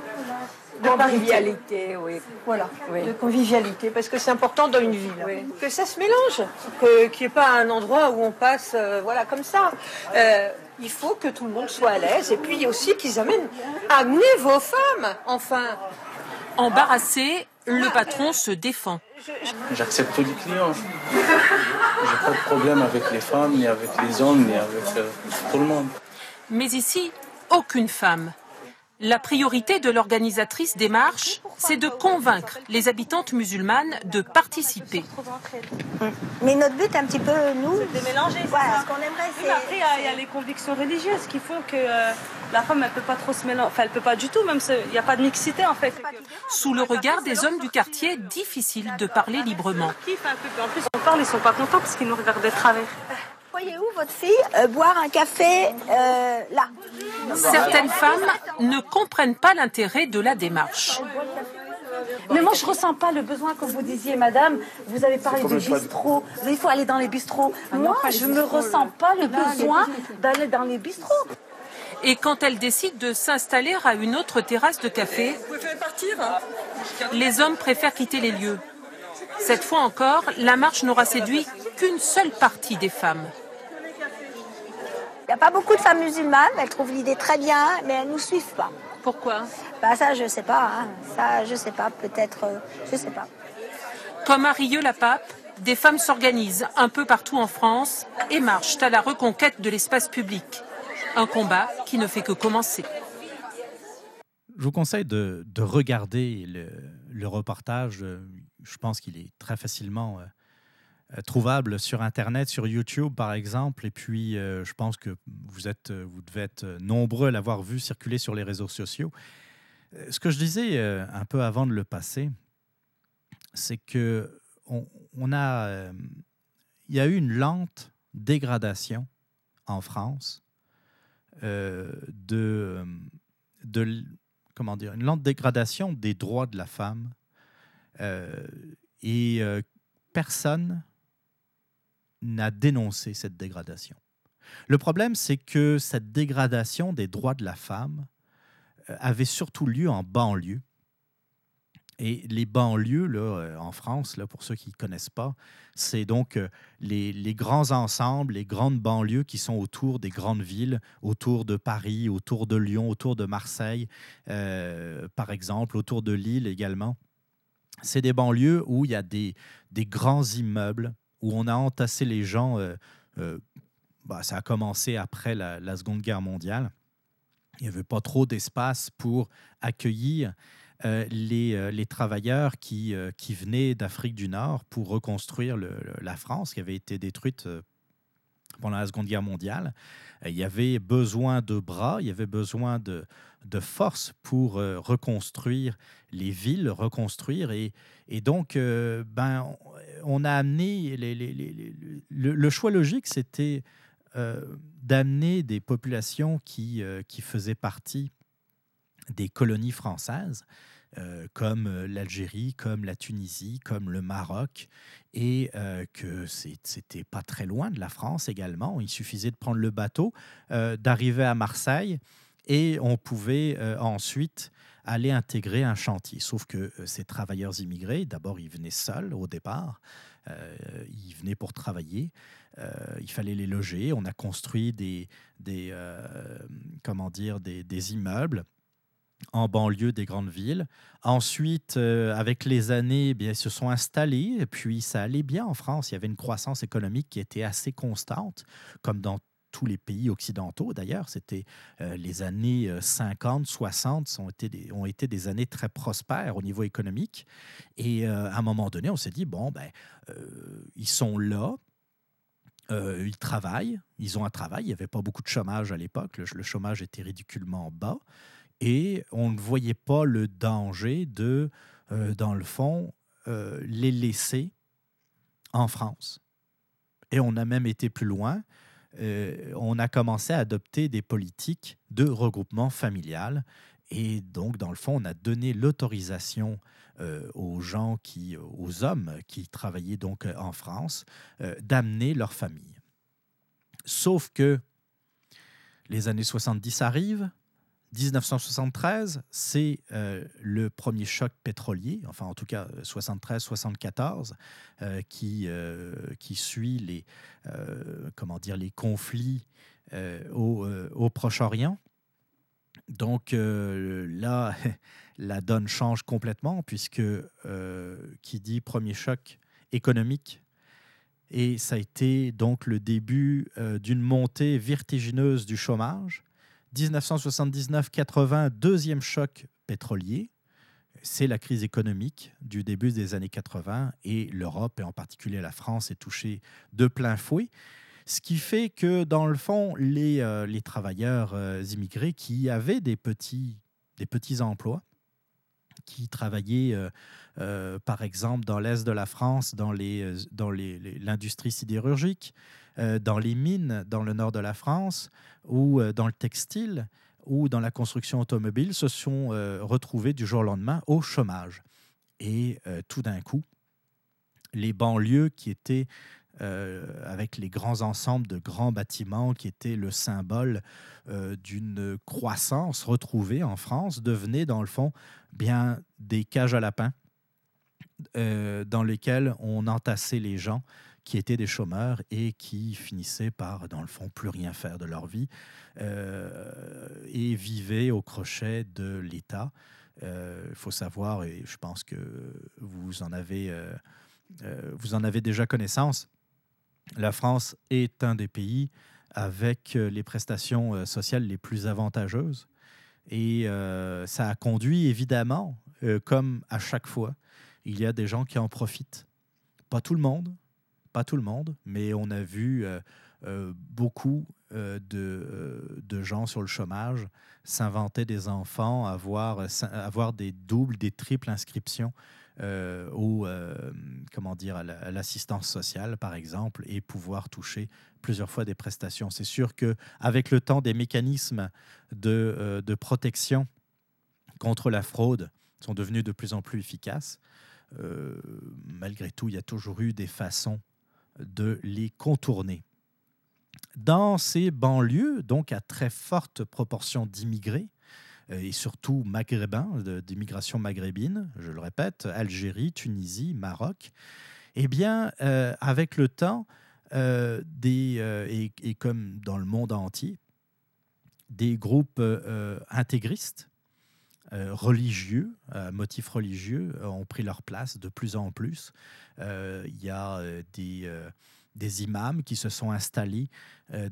de convivialité, oui. Voilà, de convivialité, parce que c'est important dans une ville. Que ça se mélange, que- qu'il n'y ait pas un endroit où on passe euh, voilà, comme ça. Euh, il faut que tout le monde soit à l'aise, et puis aussi qu'ils amènent, amenez vos femmes, enfin. Embarrassé, le patron se défend. J'accepte tous les clients. J'ai pas de problème avec les femmes, ni avec les hommes, ni avec euh, tout le monde. Mais ici, aucune femme. La priorité de l'organisatrice des marches, c'est de convaincre les habitantes musulmanes de participer. Mais notre but, un petit peu, nous, de mélanger. voilà, ce qu'on aimerait, Oui, c'est... mais après, il y a- il y, a les convictions religieuses qui font que euh, la femme, elle peut pas trop se mélanger. Enfin, elle peut pas du tout, même il n'y a pas de mixité en fait. Sous le regard des hommes du quartier, difficile de parler librement. En plus, on parle, ils sont pas contents parce qu'ils nous regardent de travers. Voyez où votre fille euh, boire un café euh, là? Certaines femmes ne comprennent pas l'intérêt de la démarche. Mais moi, je ressens pas le besoin, comme vous disiez, madame. Vous avez parlé de bistrot. Il faut aller dans les bistrots. Moi, je me ressens pas le besoin d'aller dans les bistrots. Et quand elles décident de s'installer à une autre terrasse de café, les hommes préfèrent quitter les lieux. Cette fois encore, la marche n'aura séduit qu'une seule partie des femmes. Il n'y a pas beaucoup de femmes musulmanes, elles trouvent l'idée très bien, mais elles ne nous suivent pas. Pourquoi? Bah ça, je sais pas. hein. Ça, je sais pas. Peut-être, euh, je sais pas. Comme à Rieux-la-Pape, des femmes s'organisent un peu partout en France et marchent à la reconquête de l'espace public. Un combat qui ne fait que commencer. Je vous conseille de, de regarder le, le reportage. Je pense qu'il est très facilement euh, euh, trouvable sur Internet, sur YouTube par exemple. Et puis, euh, je pense que vous, êtes, vous devez être nombreux à l'avoir vu circuler sur les réseaux sociaux. Ce que je disais un peu avant de le passer, c'est que a, il y a eu une lente dégradation en France de, comment dire, une lente dégradation des droits de la femme. Euh, et euh, personne n'a dénoncé cette dégradation. Le problème, c'est que cette dégradation des droits de la femme euh, avait surtout lieu en banlieue. Et les banlieues, là, en France, là, pour ceux qui ne connaissent pas, c'est donc les, grands ensembles, les grandes banlieues qui sont autour des grandes villes, autour de Paris, autour de Lyon, autour de Marseille, par exemple, autour de Lille également. C'est des banlieues où il y a des, des grands immeubles, où on a entassé les gens. euh, euh, bah, ça a commencé après la, Seconde Guerre mondiale. Il n'y avait pas trop d'espace pour accueillir euh, les, les travailleurs qui, qui venaient d'Afrique du Nord pour reconstruire la France qui avait été détruite pendant la Seconde Guerre mondiale. Il y avait besoin de bras, il y avait besoin de, de force pour euh, reconstruire les villes, reconstruire. Et, et donc, euh, ben, on a amené. le, choix logique, c'était euh, d'amener des populations qui, qui faisaient partie des colonies françaises, comme l'Algérie, comme la Tunisie, comme le Maroc, et euh, que c'était pas très loin de la France également. Il suffisait de prendre le bateau, d'arriver à Marseille, et on pouvait euh, ensuite aller intégrer un chantier. Sauf que euh, ces travailleurs immigrés, d'abord, ils venaient seuls au départ. Euh, ils venaient pour travailler. Il fallait les loger. On a construit des, comment dire, des, immeubles en banlieue des grandes villes. Ensuite, avec les années, eh bien, ils se sont installés, et puis ça allait bien en France. Il y avait une croissance économique qui était assez constante, comme dans tous les pays occidentaux d'ailleurs. C'était euh, les années euh, 50, 60 sont été des, ont été des années très prospères au niveau économique. Et euh, à un moment donné, on s'est dit, bon, ben, euh, ils sont là, ils travaillent, ils ont un travail. Il n'y avait pas beaucoup de chômage à l'époque. Le, chômage était ridiculement bas. Et on ne voyait pas le danger de, dans le fond, les laisser en France. Et on a même été plus loin. Euh, on a commencé à adopter des politiques de regroupement familial. Et donc, dans le fond, on a donné l'autorisation euh, aux gens qui, aux hommes qui travaillaient donc en France, euh, d'amener leur famille. Sauf que les années 70 arrivent, 1973, c'est euh, le premier choc pétrolier, enfin en tout cas 73-74, euh, qui, euh, qui suit les, comment dire, les conflits au, au Proche-Orient. Donc là, la donne change complètement, puisque qui dit premier choc économique, et ça a été donc le début d'une montée vertigineuse du chômage 1979-80, deuxième choc pétrolier. C'est la crise économique du début des années 80 et l'Europe, et en particulier la France, est touchée de plein fouet. Ce qui fait que, dans le fond, les, euh, les travailleurs euh, immigrés qui avaient des petits, des petits emplois, qui travaillaient, euh, par exemple, dans l'Est de la France, dans l'industrie dans les, sidérurgique, dans les mines dans le nord de la France ou euh, dans le textile ou dans la construction automobile se sont euh, retrouvés du jour au lendemain au chômage. Et tout d'un coup, les banlieues qui étaient avec les grands ensembles de grands bâtiments qui étaient le symbole d'une croissance retrouvée en France, devenaient dans le fond bien des cages à lapins dans lesquelles on entassait les gens qui étaient des chômeurs et qui finissaient par, dans le fond, plus rien faire de leur vie euh, et vivaient au crochet de l'État. Il euh, faut savoir, et je pense que vous en avez, euh, vous en avez déjà connaissance, la France est un des pays avec les prestations sociales les plus avantageuses. Et ça a conduit, évidemment, comme à chaque fois, il y a des gens qui en profitent. Pas tout le monde, pas tout le monde, mais on a vu euh, euh, beaucoup euh, de, gens sur le chômage s'inventer des enfants, avoir, avoir des doubles, des triples inscriptions au, comment dire, à l'assistance sociale, par exemple, et pouvoir toucher plusieurs fois des prestations. C'est sûr qu'avec le temps, des mécanismes de, de protection contre la fraude sont devenus de plus en plus efficaces. malgré tout, il y a toujours eu des façons de les contourner. Dans ces banlieues, donc à très forte proportion d'immigrés, euh, et surtout maghrébins, d'immigration maghrébine, je le répète, Algérie, Tunisie, Maroc, eh bien, euh, avec le temps, euh, des, et, comme dans le monde entier, des groupes intégristes, religieux, motifs religieux, ont pris leur place de plus en plus. Euh, il y a euh, des, euh, des imams qui se sont installés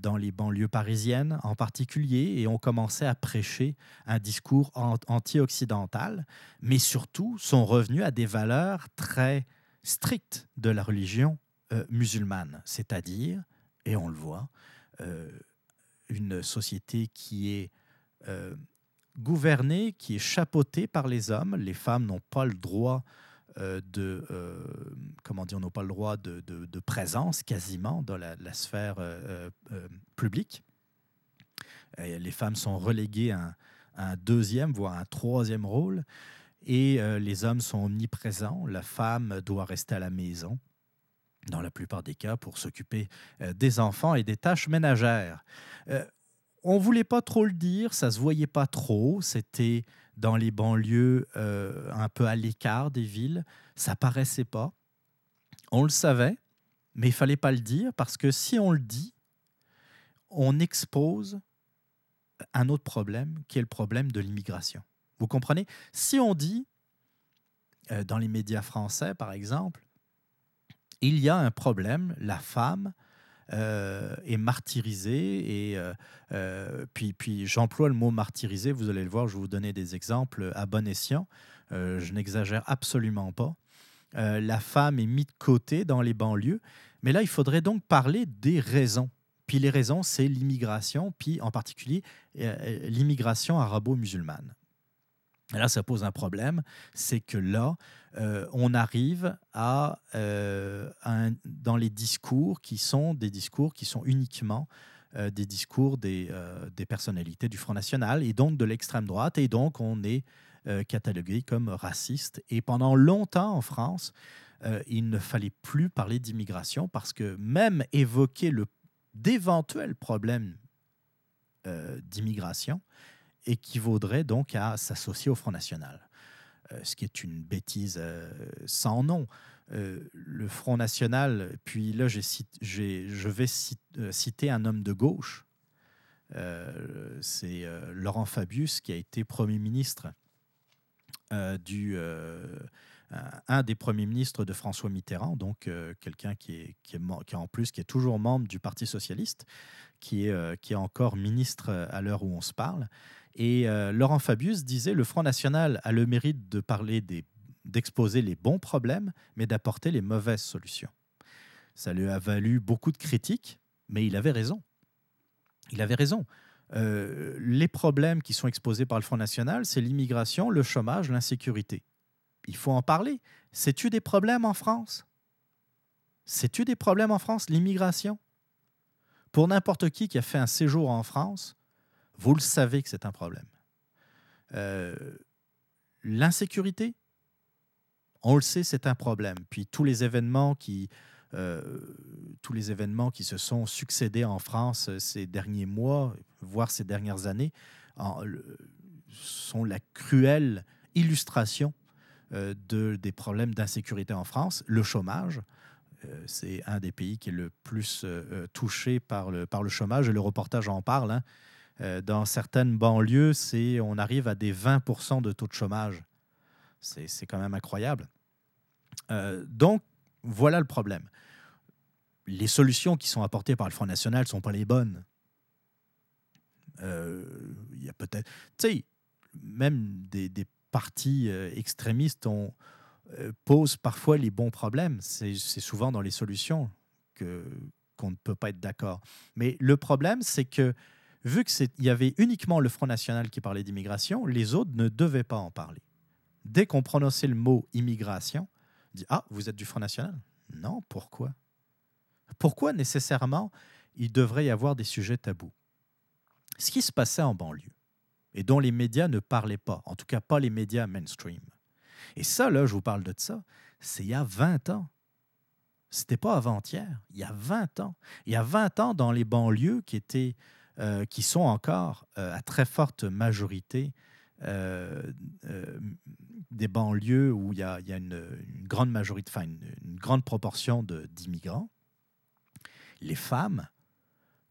dans les banlieues parisiennes en particulier et ont commencé à prêcher un discours anti-occidental, mais surtout sont revenus à des valeurs très strictes de la religion musulmane, c'est-à-dire, et on le voit, une société qui est gouvernée, qui est chapeautée par les hommes. Les femmes n'ont pas le droit euh, de, euh, comment dire, n'ont pas le droit de, de, présence quasiment dans la, sphère euh, publique. les femmes sont reléguées à un, deuxième, voire un troisième rôle, et les hommes sont omniprésents. La femme doit rester à la maison dans la plupart des cas, pour s'occuper des enfants et des tâches ménagères. On voulait pas trop le dire, ça se voyait pas trop, c'était dans les banlieues euh, un peu à l'écart des villes. Ça paraissait pas. On le savait, mais il fallait pas le dire parce que si on le dit, on expose un autre problème qui est le problème de l'immigration. Vous comprenez? Si on dit, euh, dans les médias français par exemple, il y a un problème, la femme euh, est martyrisé. Et euh, euh, puis, puis j'emploie le mot martyrisé, vous allez le voir, je vais vous donner des exemples à bon escient. je n'exagère absolument pas. la femme est mise de côté dans les banlieues. Mais là, il faudrait donc parler des raisons. Puis les raisons, c'est l'immigration, puis en particulier l'immigration arabo-musulmane. Là, ça pose un problème, c'est que là, euh, on arrive à, euh, dans les discours qui sont des discours qui sont uniquement euh, des discours des, des personnalités du Front National et donc de l'extrême droite, et donc on est catalogué comme raciste. Et pendant longtemps en France, il ne fallait plus parler d'immigration parce que même évoquer d'éventuels problèmes d'immigration équivaudrait donc à s'associer au Front National, Euh, ce qui est une bêtise euh, sans nom. Euh, le Front National, puis là, je vais cit- citer un homme de gauche, c'est Laurent Fabius qui a été Premier ministre du, un, des premiers ministres de François Mitterrand, donc quelqu'un qui est, qui, est, en plus qui est toujours membre du Parti socialiste, qui est, qui est encore ministre à l'heure où on se parle. Et euh, Laurent Fabius disait le Front National a le mérite de parler d'exposer les bons problèmes, mais d'apporter les mauvaises solutions. Ça lui a valu beaucoup de critiques, mais il avait raison. Il avait raison. Euh, les problèmes qui sont exposés par le Front National, c'est l'immigration, le chômage, l'insécurité. Il faut en parler. C'est-tu des problèmes en France? C'est-tu des problèmes en France, l'immigration? Pour n'importe qui qui a fait un séjour en France, vous le savez que c'est un problème. Euh, L'insécurité, on le sait, c'est un problème. Puis tous les événements qui, euh, tous les événements qui se sont succédés en France ces derniers mois, voire ces dernières années, sont la cruelle illustration euh, de, des problèmes d'insécurité en France. Le chômage, c'est un des pays qui est le plus touché par le, par le chômage, et le reportage en parle. hein. Euh, dans certaines banlieues, on arrive à des 20% de taux de chômage. C'est quand même incroyable. Euh, donc, voilà le problème. Les solutions qui sont apportées par le Front National ne sont pas les bonnes. Euh, Il y a peut-être. Tu sais, même des, partis extrémistes posent parfois les bons problèmes. C'est souvent dans les solutions qu'on ne peut pas être d'accord. Mais le problème, c'est que vu qu'il y avait uniquement le Front National qui parlait d'immigration, les autres ne devaient pas en parler. Dès qu'on prononçait le mot immigration, on dit Ah, vous êtes du Front National Non, pourquoi? Pourquoi nécessairement il devrait y avoir des sujets tabous? Ce qui se passait en banlieue et dont les médias ne parlaient pas, en tout cas pas les médias mainstream. Et ça, là, je vous parle de ça, c'est il y a 20 ans. C'était pas avant-hier, il y a 20 ans. Il y a 20 ans dans les banlieues qui étaient euh, qui sont encore euh, à très forte majorité euh, des banlieues où il y a, une, grande majorité, enfin une, grande proportion d'immigrants, les femmes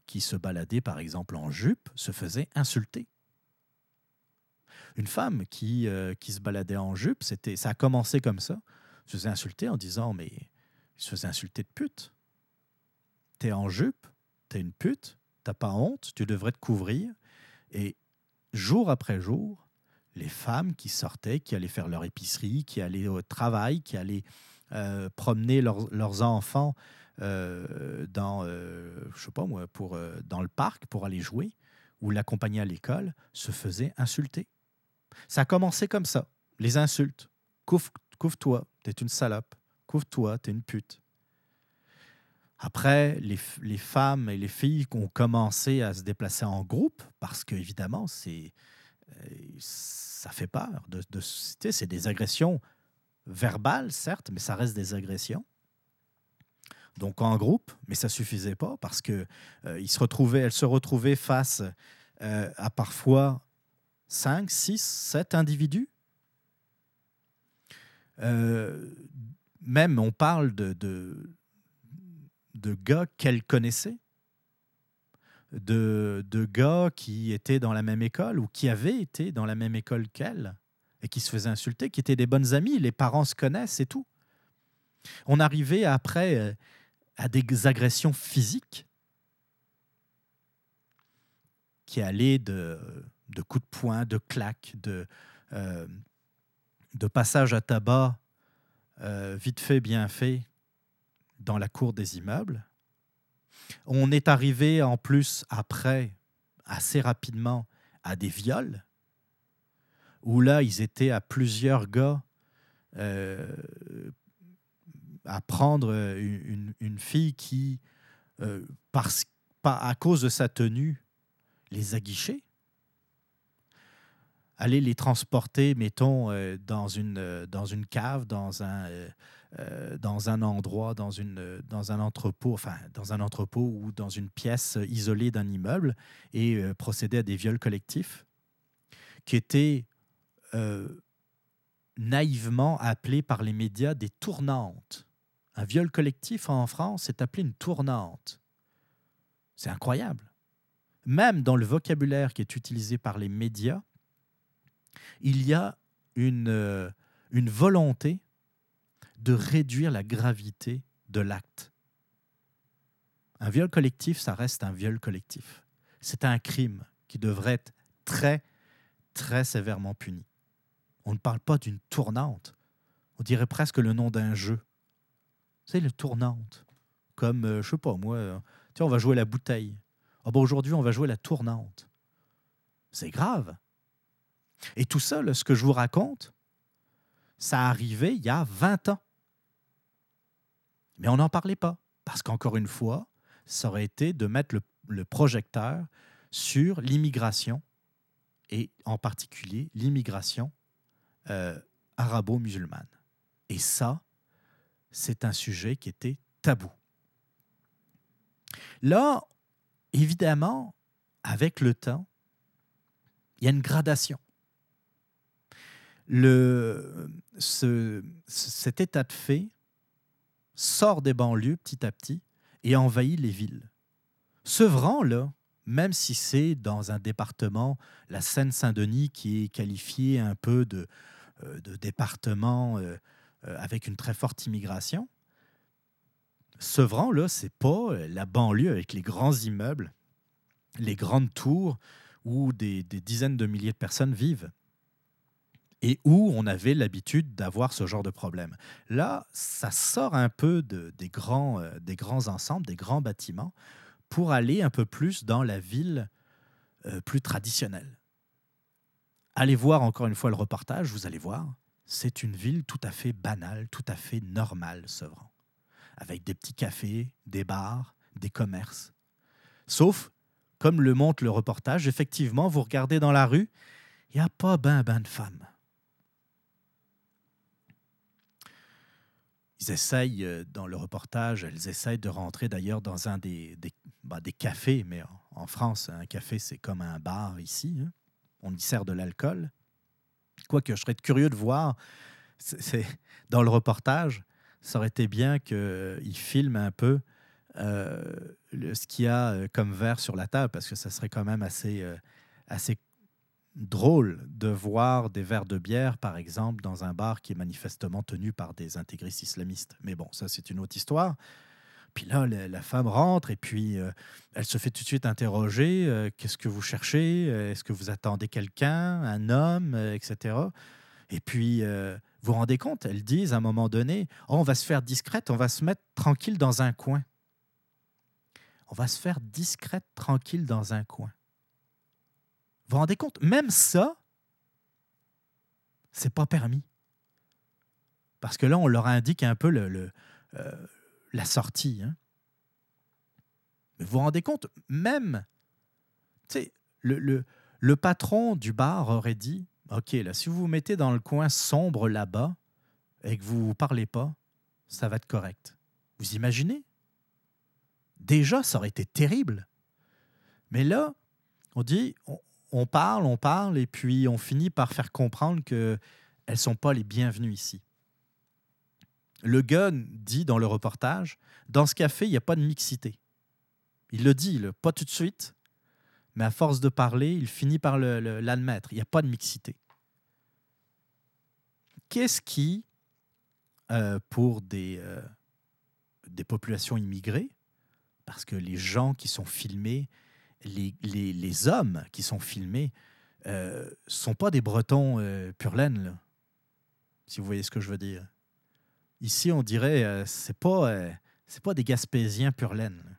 qui se baladaient par exemple en jupe se faisaient insulter. Une femme qui, qui se baladait en jupe, ça a commencé comme ça, se faisait insulter en disant mais il se faisait insulter de pute. T'es en jupe, t'es une pute, t'as pas honte, tu devrais te couvrir. Et jour après jour, les femmes qui sortaient, qui allaient faire leur épicerie, qui allaient au travail, qui allaient euh, promener leurs, enfants euh, dans, euh, je sais pas moi, pour, dans le parc pour aller jouer ou l'accompagner à l'école, se faisaient insulter. Ça a commencé comme ça, les insultes. Couvre- Couvre-toi, t'es une salope. Couvre-toi, t'es une pute. Après, les, femmes et les filles ont commencé à se déplacer en groupe parce que, évidemment, c'est, euh, ça fait peur. De, de- c'est des agressions verbales, certes, mais ça reste des agressions. Donc en groupe, mais ça suffisait pas parce que euh, se retrouvaient, elles se retrouvaient face euh, à parfois 5, 6, 7 individus. Même on parle de, de gars qu'elle connaissait, de, de gars qui étaient dans la même école ou qui avaient été dans la même école qu'elle et qui se faisaient insulter, qui étaient des bonnes amies, les parents se connaissent et tout. On arrivait après euh, à des agressions physiques qui allaient de, de coups de poing, de claques, de, euh, de à tabac euh, vite fait, bien fait dans la cour des immeubles. On est arrivé en plus après, assez rapidement, à des viols, où là, ils étaient à plusieurs gars euh, à prendre une, fille qui, euh, parce, pas, à cause de sa tenue, les aguichait. Aller les transporter, mettons, euh, dans, une, dans une cave, dans un, dans un endroit, dans, une, dans un entrepôt, enfin, dans un entrepôt ou dans une pièce isolée d'un immeuble et procéder à des viols collectifs qui étaient naïvement appelés par les médias des tournantes. Un viol collectif en France est appelé une tournante. C'est incroyable. Même dans le vocabulaire qui est utilisé par les médias, il y a une, euh, une volonté de réduire la gravité de l'acte. Un viol collectif, ça reste un viol collectif. C'est un crime qui devrait être très, très sévèrement puni. On ne parle pas d'une tournante. On dirait presque le nom d'un jeu. C'est le tournante. Comme, je euh, je sais pas, moi, euh, tiens, on va jouer la bouteille. Ah bon, aujourd'hui, on va jouer la tournante. C'est grave. Et tout ça, ce que je vous raconte, ça arrivait il y a 20 ans. Mais on n'en parlait pas. Parce qu'encore une fois, ça aurait été de mettre le, projecteur sur l'immigration, et en particulier l'immigration euh, arabo-musulmane. Et ça, c'est un sujet qui était tabou. Là, évidemment, avec le temps, il y a une gradation. Le, ce, cet état de fait sort des banlieues petit à petit et envahit les villes. Sevran, là, même si c'est dans un département, la Seine-Saint-Denis, qui est qualifié un peu de, euh, de départements euh, euh, avec une très forte immigration. Sevran, là, c'est pas la banlieue avec les grands immeubles, les grandes tours où des, dizaines de milliers de personnes vivent et où on avait l'habitude d'avoir ce genre de problème. Là, ça sort un peu de, des, grands, des grands ensembles, des grands bâtiments, pour aller un peu plus dans la ville plus traditionnelle. Allez voir encore une fois le reportage, vous allez voir, c'est une ville tout à fait banale, tout à fait normale, Sevran, avec des petits cafés, des bars, des commerces. Sauf, comme le montre le reportage, effectivement, vous regardez dans la rue, il n'y a pas ben ben de femmes. Ils essayent, euh, dans le reportage, elles essayent de rentrer d'ailleurs dans un des, des, bah, cafés, mais en France, un café, c'est comme un bar ici. Hein on y sert de l'alcool. Quoique, je serais curieux de voir, c'est dans le reportage, ça aurait été bien qu'il filme un peu euh, ce qu'il y a euh, comme verre sur la table, parce que ça serait quand même assez, assez drôle de voir des verres de bière, par exemple, dans un bar qui est manifestement tenu par des intégristes islamistes. Mais bon, ça c'est une autre histoire. Puis là, la, femme rentre et puis euh, elle se fait tout de suite interroger euh, qu'est-ce que vous cherchez? Est-ce que vous attendez quelqu'un, un homme, euh, etc. Et puis, vous vous rendez compte, elles disent à un moment donné oh, on va se faire discrète, on va se mettre tranquille dans un coin. On va se faire discrète, tranquille dans un coin. Vous vous rendez compte? Même ça, c'est pas permis. Parce que là, on leur indique un peu le, le, la sortie. Hein. Mais vous rendez compte, même, le, le, le patron du bar aurait dit, OK, là, si vous vous mettez dans le coin sombre là-bas et que vous ne parlez pas, ça va être correct. Vous imaginez? Déjà, ça aurait été terrible. Mais là, on dit, parle, on parle, et puis on finit par faire comprendre qu'elles ne sont pas les bienvenues ici. Le gun dit dans le reportage, dans ce café, il n'y a pas de mixité. Il le dit, pas tout de suite, mais à force de parler, il finit par l'admettre. il n'y a pas de mixité. Qu'est-ce qui, euh, pour euh, des populations immigrées, parce que les gens qui sont filmés, les, les, hommes qui sont filmés, euh, sont pas des Bretons pur laine, si vous voyez ce que je veux dire. Ici, on dirait, euh, c'est pas, euh, c'est pas des Gaspésiens pur laine.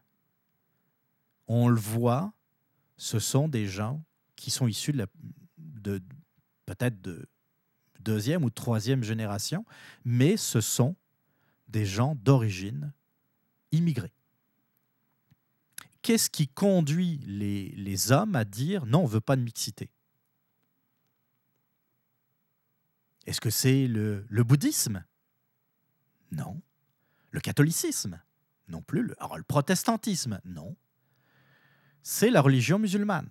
On le voit, ce sont des gens qui sont issus de, peut-être de deuxième ou troisième génération, mais ce sont des gens d'origine immigrée. Qu'est-ce qui conduit les, hommes à dire non, on ne veut pas de mixité? Est-ce que c'est le, le bouddhisme? Non. Le catholicisme? Non plus. Le, alors, le protestantisme? Non. C'est la religion musulmane.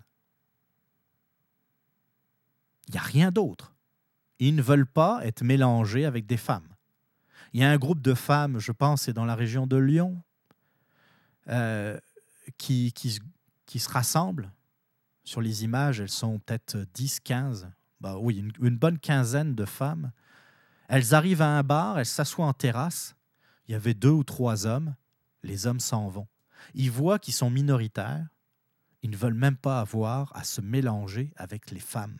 Il n'y a rien d'autre. Ils ne veulent pas être mélangés avec des femmes. Il y a un groupe de femmes, je pense, c'est dans la région de Lyon, euh, qui, qui, qui, se rassemblent. Sur les images, elles sont peut-être 10, 15, bah oui, une, une, bonne quinzaine de femmes. Elles arrivent à un bar, elles s'assoient en terrasse. Il y avait deux ou trois hommes. Les hommes s'en vont. Ils voient qu'ils sont minoritaires. Ils ne veulent même pas avoir à se mélanger avec les femmes.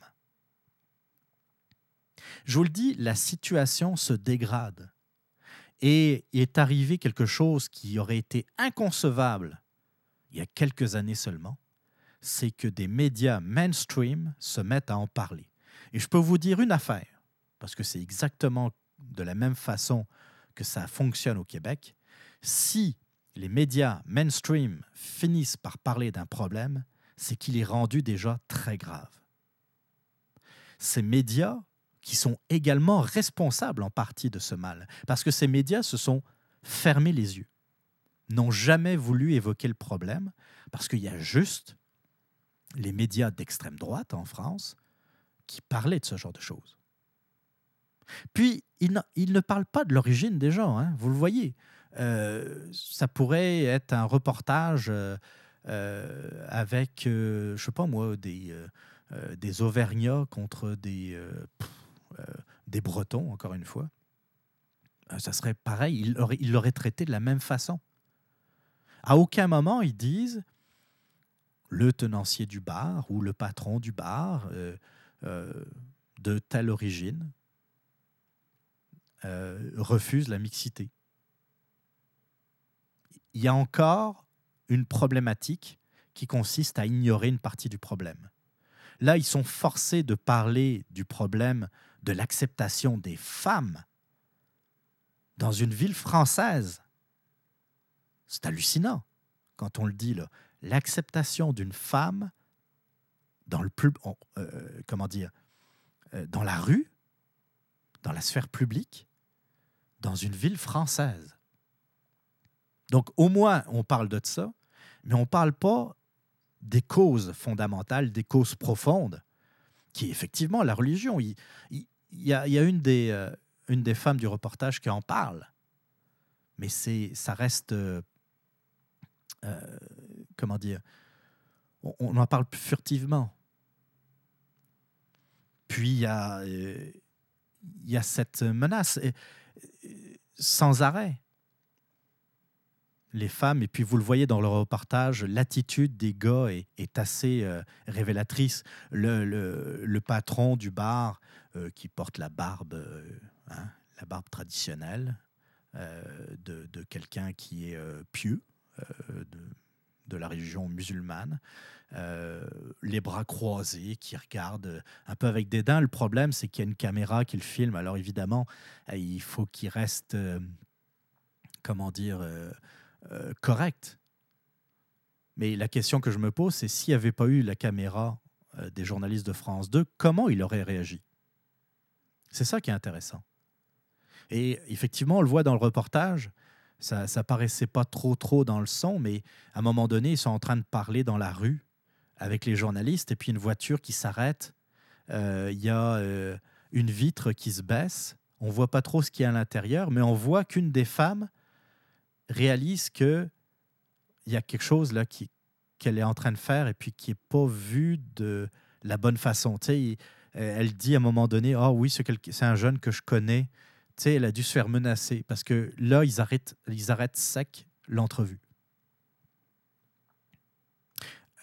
Je vous le dis, la situation se dégrade. Et il est arrivé quelque chose qui aurait été inconcevable il y a quelques années seulement, c'est que des médias mainstream se mettent à en parler. Et je peux vous dire une affaire, parce que c'est exactement de la même façon que ça fonctionne au Québec. Si les médias mainstream finissent par parler d'un problème, c'est qu'il est rendu déjà très grave. Ces médias qui sont également responsables en partie de ce mal, parce que ces médias se sont fermés les yeux n'ont jamais voulu évoquer le problème parce qu'il y a juste les médias d'extrême droite en France qui parlaient de ce genre de choses. Puis, ils ne, ne parlent pas de l'origine des gens, hein, vous le voyez. Euh, ça pourrait être un reportage euh, euh, avec, je sais pas moi, des, des Auvergnats contre des, Bretons, encore une fois. ça serait pareil, ils l'auraient traité de la même façon. À aucun moment ils disent le tenancier du bar ou le patron du bar euh, euh, de telle origine euh, refuse la mixité. Il y a encore une problématique qui consiste à ignorer une partie du problème. Là, ils sont forcés de parler du problème de l'acceptation des femmes dans une ville française c'est hallucinant quand on le dit là. L'acceptation d'une femme dans le plus, euh, comment dire, euh, dans la rue, dans la sphère publique, dans une ville française. Donc au moins on parle de ça, mais on ne parle pas des causes fondamentales, des causes profondes, qui est effectivement la religion. Il, y, a, une des, euh, une des femmes du reportage qui en parle, mais ça reste euh, comment dire, on, en parle furtivement. Puis il y a, euh, cette menace euh, sans arrêt. Les femmes, et puis vous le voyez dans le reportage, l'attitude des gars est, assez révélatrice. Le, patron du bar qui porte la barbe, hein, la barbe traditionnelle de, quelqu'un qui est pieux, de, de, la religion musulmane, euh, les bras croisés, qui regardent un peu avec dédain. Le problème, c'est qu'il y a une caméra qui le filme. Alors évidemment, euh, il faut qu'il reste, euh, comment dire, euh, euh, correct. Mais la question que je me pose, c'est s'il n'y avait pas eu la caméra des journalistes de France 2, comment il aurait réagi? C'est ça qui est intéressant. Et effectivement, on le voit dans le reportage, ça, ça paraissait pas trop trop dans le son, mais à un moment donné, ils sont en train de parler dans la rue avec les journalistes, et puis une voiture qui s'arrête. Il euh, y a euh, une vitre qui se baisse. On voit pas trop ce qu'il y a à l'intérieur, mais on voit qu'une des femmes réalise que il y a quelque chose là qui qu'elle est en train de faire et puis qui est pas vu de la bonne façon. Tu sais, elle dit à un moment donné, oh, oui, c'est un jeune que je connais sais, elle a dû se faire menacer parce que là, ils arrêtent, ils arrêtent sec l'entrevue.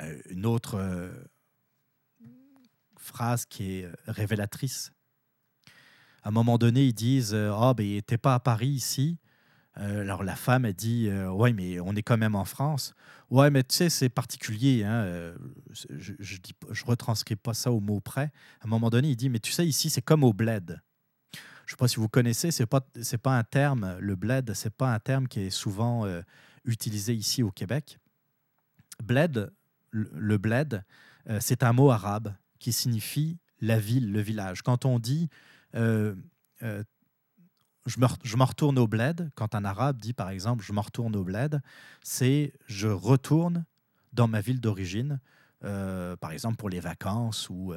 Euh, une autre euh, phrase qui est révélatrice. À un moment donné, ils disent Ah, oh, ben, t'es pas à Paris ici. Euh, alors la femme, elle dit euh, Ouais, mais on est quand même en France. Ouais, mais tu sais, c'est particulier. Hein, euh, je ne je, je retranscris pas ça au mot près. À un moment donné, il dit Mais tu sais, ici, c'est comme au bled. Je ne sais pas si vous connaissez, ce n'est pas, c'est pas un terme, le bled, ce n'est pas un terme qui est souvent euh, utilisé ici au Québec. Bled, le, le bled, euh, c'est un mot arabe qui signifie la ville, le village. Quand on dit euh, je me, je m'en retourne au bled, quand un arabe dit par exemple je m'en retourne au bled, c'est je retourne dans ma ville d'origine, par exemple pour les vacances ou,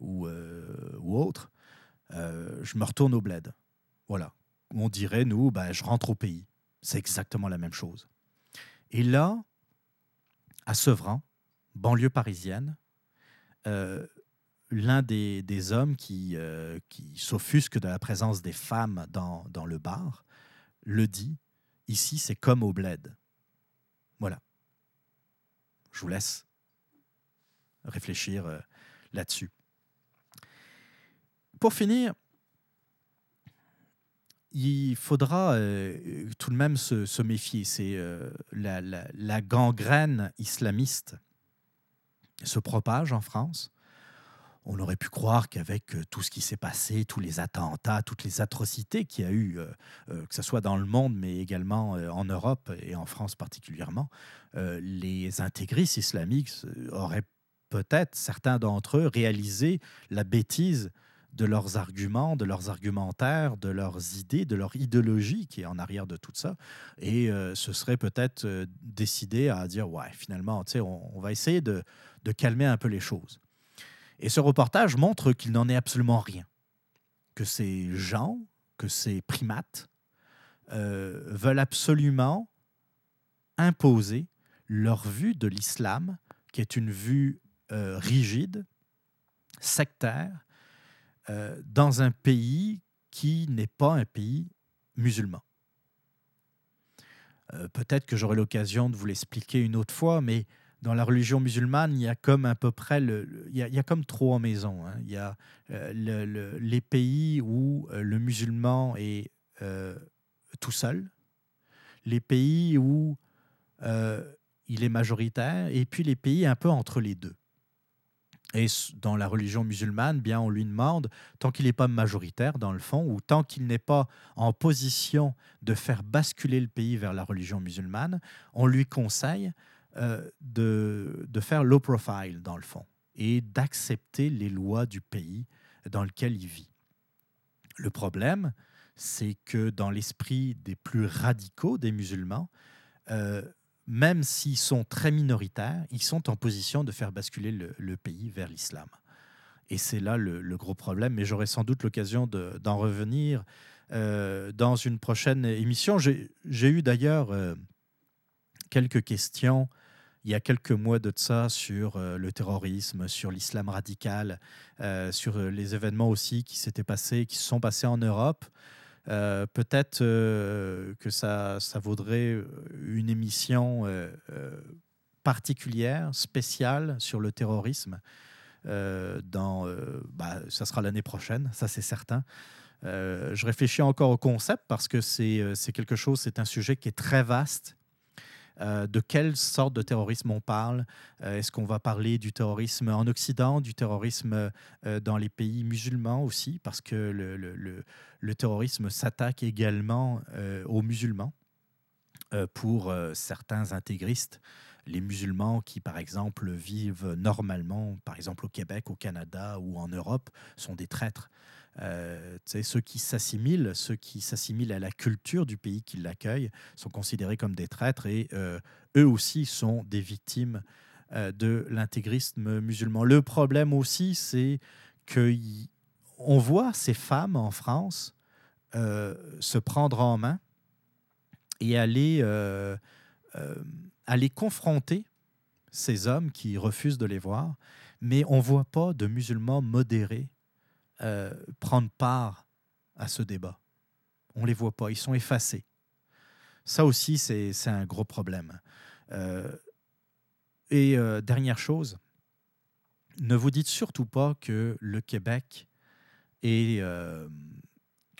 ou, ou autre, euh, je me retourne au bled. Voilà. On dirait, nous, ben, je rentre au pays. C'est exactement la même chose. Et là, à Sevran, banlieue parisienne, euh, l'un des, hommes qui, euh, s'offusque de la présence des femmes dans, dans le bar le dit, ici c'est comme au bled. Voilà. Je vous laisse réfléchir euh, là-dessus. Pour finir, il faudra euh, tout de même se, se méfier. C'est euh, la, gangrène islamiste se propage en France. On aurait pu croire qu'avec euh, tout ce qui s'est passé, tous les attentats, toutes les atrocités qu'il y a eu, que ce soit dans le monde, mais également en Europe et en France particulièrement, les intégristes islamiques auraient peut-être, certains d'entre eux, réalisé la bêtise de leurs arguments, de leurs argumentaires, de leurs idées, de leur idéologie qui est en arrière de tout ça. Et euh, ce serait peut-être euh, décidé à dire, ouais, finalement, on, on va essayer de, de calmer un peu les choses. Et ce reportage montre qu'il n'en est absolument rien. Que ces gens, que ces primates euh, veulent absolument imposer leur vue de l'islam, qui est une vue rigide, sectaire, euh, dans un pays qui n'est pas un pays musulman. Euh, Peut-être que j'aurai l'occasion de vous l'expliquer une autre fois, mais dans la religion musulmane, il y a comme à peu près, le, il, y a, comme trois maisons. hein. Il y a euh, le- le- les pays où le musulman est tout seul, les pays où il est majoritaire, et puis les pays un peu entre les deux. Et dans la religion musulmane, bien, on lui demande, tant qu'il n'est pas majoritaire dans le fond, ou tant qu'il n'est pas en position de faire basculer le pays vers la religion musulmane, on lui conseille euh, de, de faire low profile dans le fond et d'accepter les lois du pays dans lequel il vit. Le problème, c'est que dans l'esprit des plus radicaux des musulmans, euh, même s'ils sont très minoritaires, ils sont en position de faire basculer le, pays vers l'islam. Et c'est là le, gros problème, mais j'aurai sans doute l'occasion de- d'en revenir euh, dans une prochaine émission. J'ai eu d'ailleurs euh, quelques questions il y a quelques mois de ça sur euh, le terrorisme, sur l'islam radical, sur les événements aussi qui s'étaient passés, qui se sont passés en Europe. Euh, Peut-être euh, que ça, ça vaudrait une émission euh, euh, particulière, spéciale sur le terrorisme. euh, dans, euh, bah, ça sera l'année prochaine, ça c'est certain. Euh, je réfléchis encore au concept parce que euh, c'est quelque chose, c'est un sujet qui est très vaste. Euh, de quelle sorte de terrorisme on parle? Euh, Est-ce qu'on va parler du terrorisme en Occident, du terrorisme euh, dans les pays musulmans aussi? Parce que le, le- le- le terrorisme s'attaque également aux musulmans pour certains intégristes. Les musulmans qui, par exemple, vivent normalement, par exemple au Québec, au Canada ou en Europe, sont des traîtres. Euh, ceux qui s'assimilent, ceux qui s'assimilent à la culture du pays qui l'accueille, sont considérés comme des traîtres et euh, eux aussi sont des victimes euh, de l'intégrisme musulman. Le problème aussi, c'est qu'on voit ces femmes en France se prendre en main et aller, aller confronter ces hommes qui refusent de les voir, mais on ne voit pas de musulmans modérés euh, prendre part à ce débat. On ne les voit pas, ils sont effacés. Ça aussi, c'est un gros problème. Euh, et euh, dernière chose, ne vous dites surtout pas que le Québec est,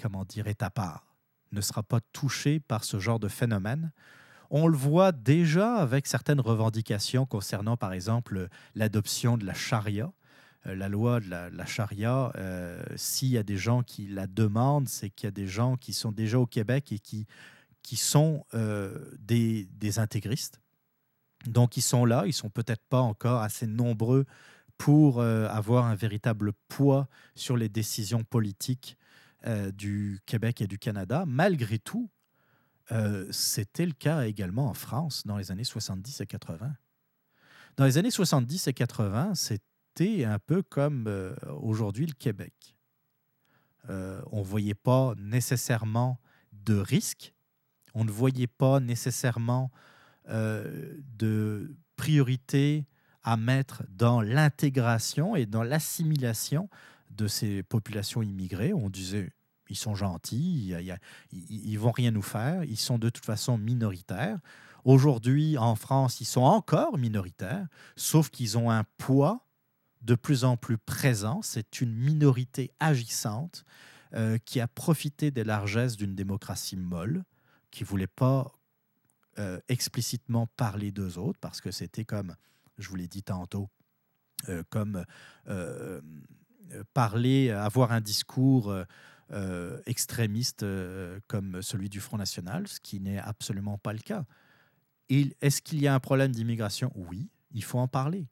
comment dire, est à part. ne sera pas touché par ce genre de phénomène. On le voit déjà avec certaines revendications concernant, par exemple, l'adoption de la charia. Euh, la loi de la, charia, euh, s'il y a des gens qui la demandent, c'est qu'il y a des gens qui sont déjà au Québec et qui, qui sont euh, des, des, intégristes. Donc, ils sont là, ils sont peut-être pas encore assez nombreux pour avoir un véritable poids sur les décisions politiques du Québec et du Canada. Malgré tout, c'était le cas également en France dans les années 70 et 80. Dans les années 70 et 80, c'est un peu comme euh, aujourd'hui le Québec. Euh, on ne voyait pas nécessairement de risque, on ne voyait pas nécessairement de priorité à mettre dans l'intégration et dans l'assimilation de ces populations immigrées. On disait, ils sont gentils, ils ne vont rien nous faire, ils sont de toute façon minoritaires. Aujourd'hui, en France, ils sont encore minoritaires, sauf qu'ils ont un poids de plus en plus présent. C'est une minorité agissante euh, qui a profité des largesses d'une démocratie molle, qui ne voulait pas euh, explicitement parler d'eux autres, parce que c'était comme, je vous l'ai dit tantôt, euh, comme parler, avoir un discours extrémiste comme celui du Front National, ce qui n'est absolument pas le cas. Est-ce qu'il y a un problème d'immigration? Oui, il faut en parler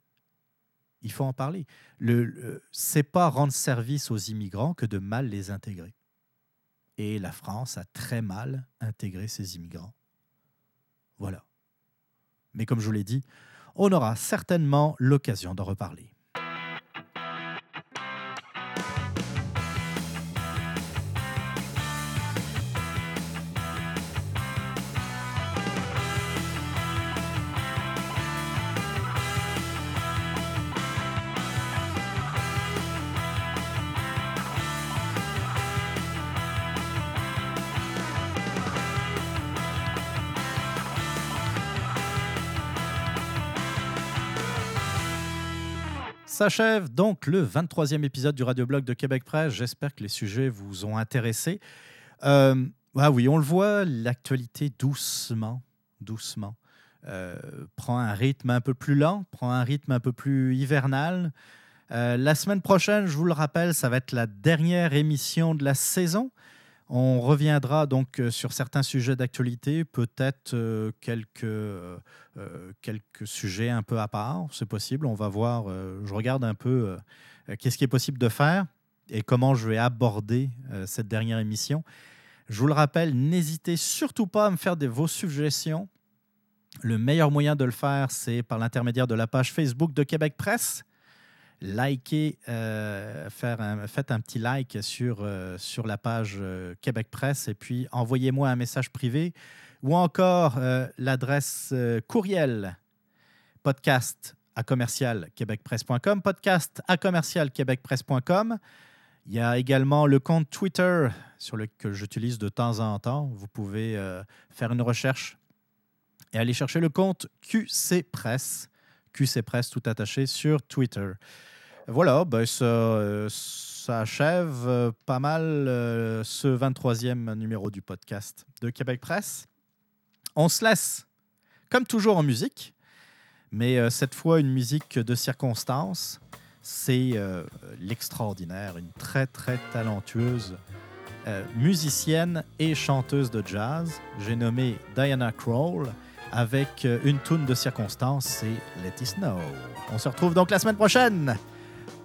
il faut en parler. Le, c'est pas rendre service aux immigrants que de mal les intégrer. Et la France a très mal intégré ses immigrants. Voilà. Mais comme je vous l'ai dit, on aura certainement l'occasion d'en reparler. S'achève donc le 23e épisode du Radioblog de Québec Presse. J'espère que les sujets vous ont intéressé. Euh, ah oui, on le voit, l'actualité doucement, doucement, euh, prend un rythme un peu plus lent, prend un rythme un peu plus hivernal. Euh, la semaine prochaine, je vous le rappelle, ça va être la dernière émission de la saison. On reviendra donc euh, sur certains sujets d'actualité, peut-être euh, quelques, euh, quelques sujets un peu à part, c'est possible. On va voir, je regarde un peu qu'est-ce qui est possible de faire et comment je vais aborder cette dernière émission. Je vous le rappelle, n'hésitez surtout pas à me faire vos suggestions. Le meilleur moyen de le faire, c'est par l'intermédiaire de la page Facebook de Québec Presse likez, euh, faites un petit like sur, euh, sur la page euh, Québec Presse et puis envoyez-moi un message privé ou encore l'adresse courriel podcast à commercial québecpresse.com, podcast à commercial québecpresse.com. Il y a également le compte Twitter sur le, que j'utilise de temps en temps. Vous pouvez faire une recherche et aller chercher le compte QC Presse, QC Presse tout attaché sur Twitter. Voilà, ben ça, euh, ça, achève euh, pas mal euh, ce 23e numéro du podcast de Québec Presse. On se laisse, comme toujours, en musique, mais cette fois une musique de circonstance. C'est l'extraordinaire, une très très talentueuse musicienne et chanteuse de jazz. J'ai nommé Diana Kroll avec une tune de circonstance, c'est Let It Snow. On se retrouve donc la semaine prochaine.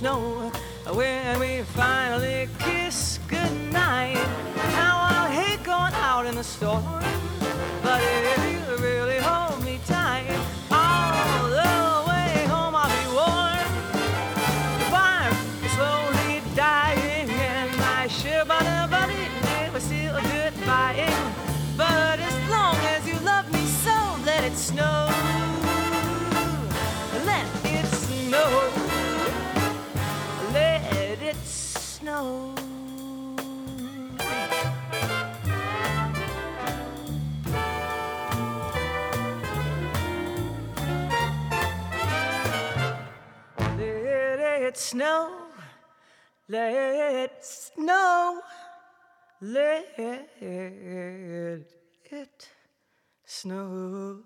Snow. Let it snow.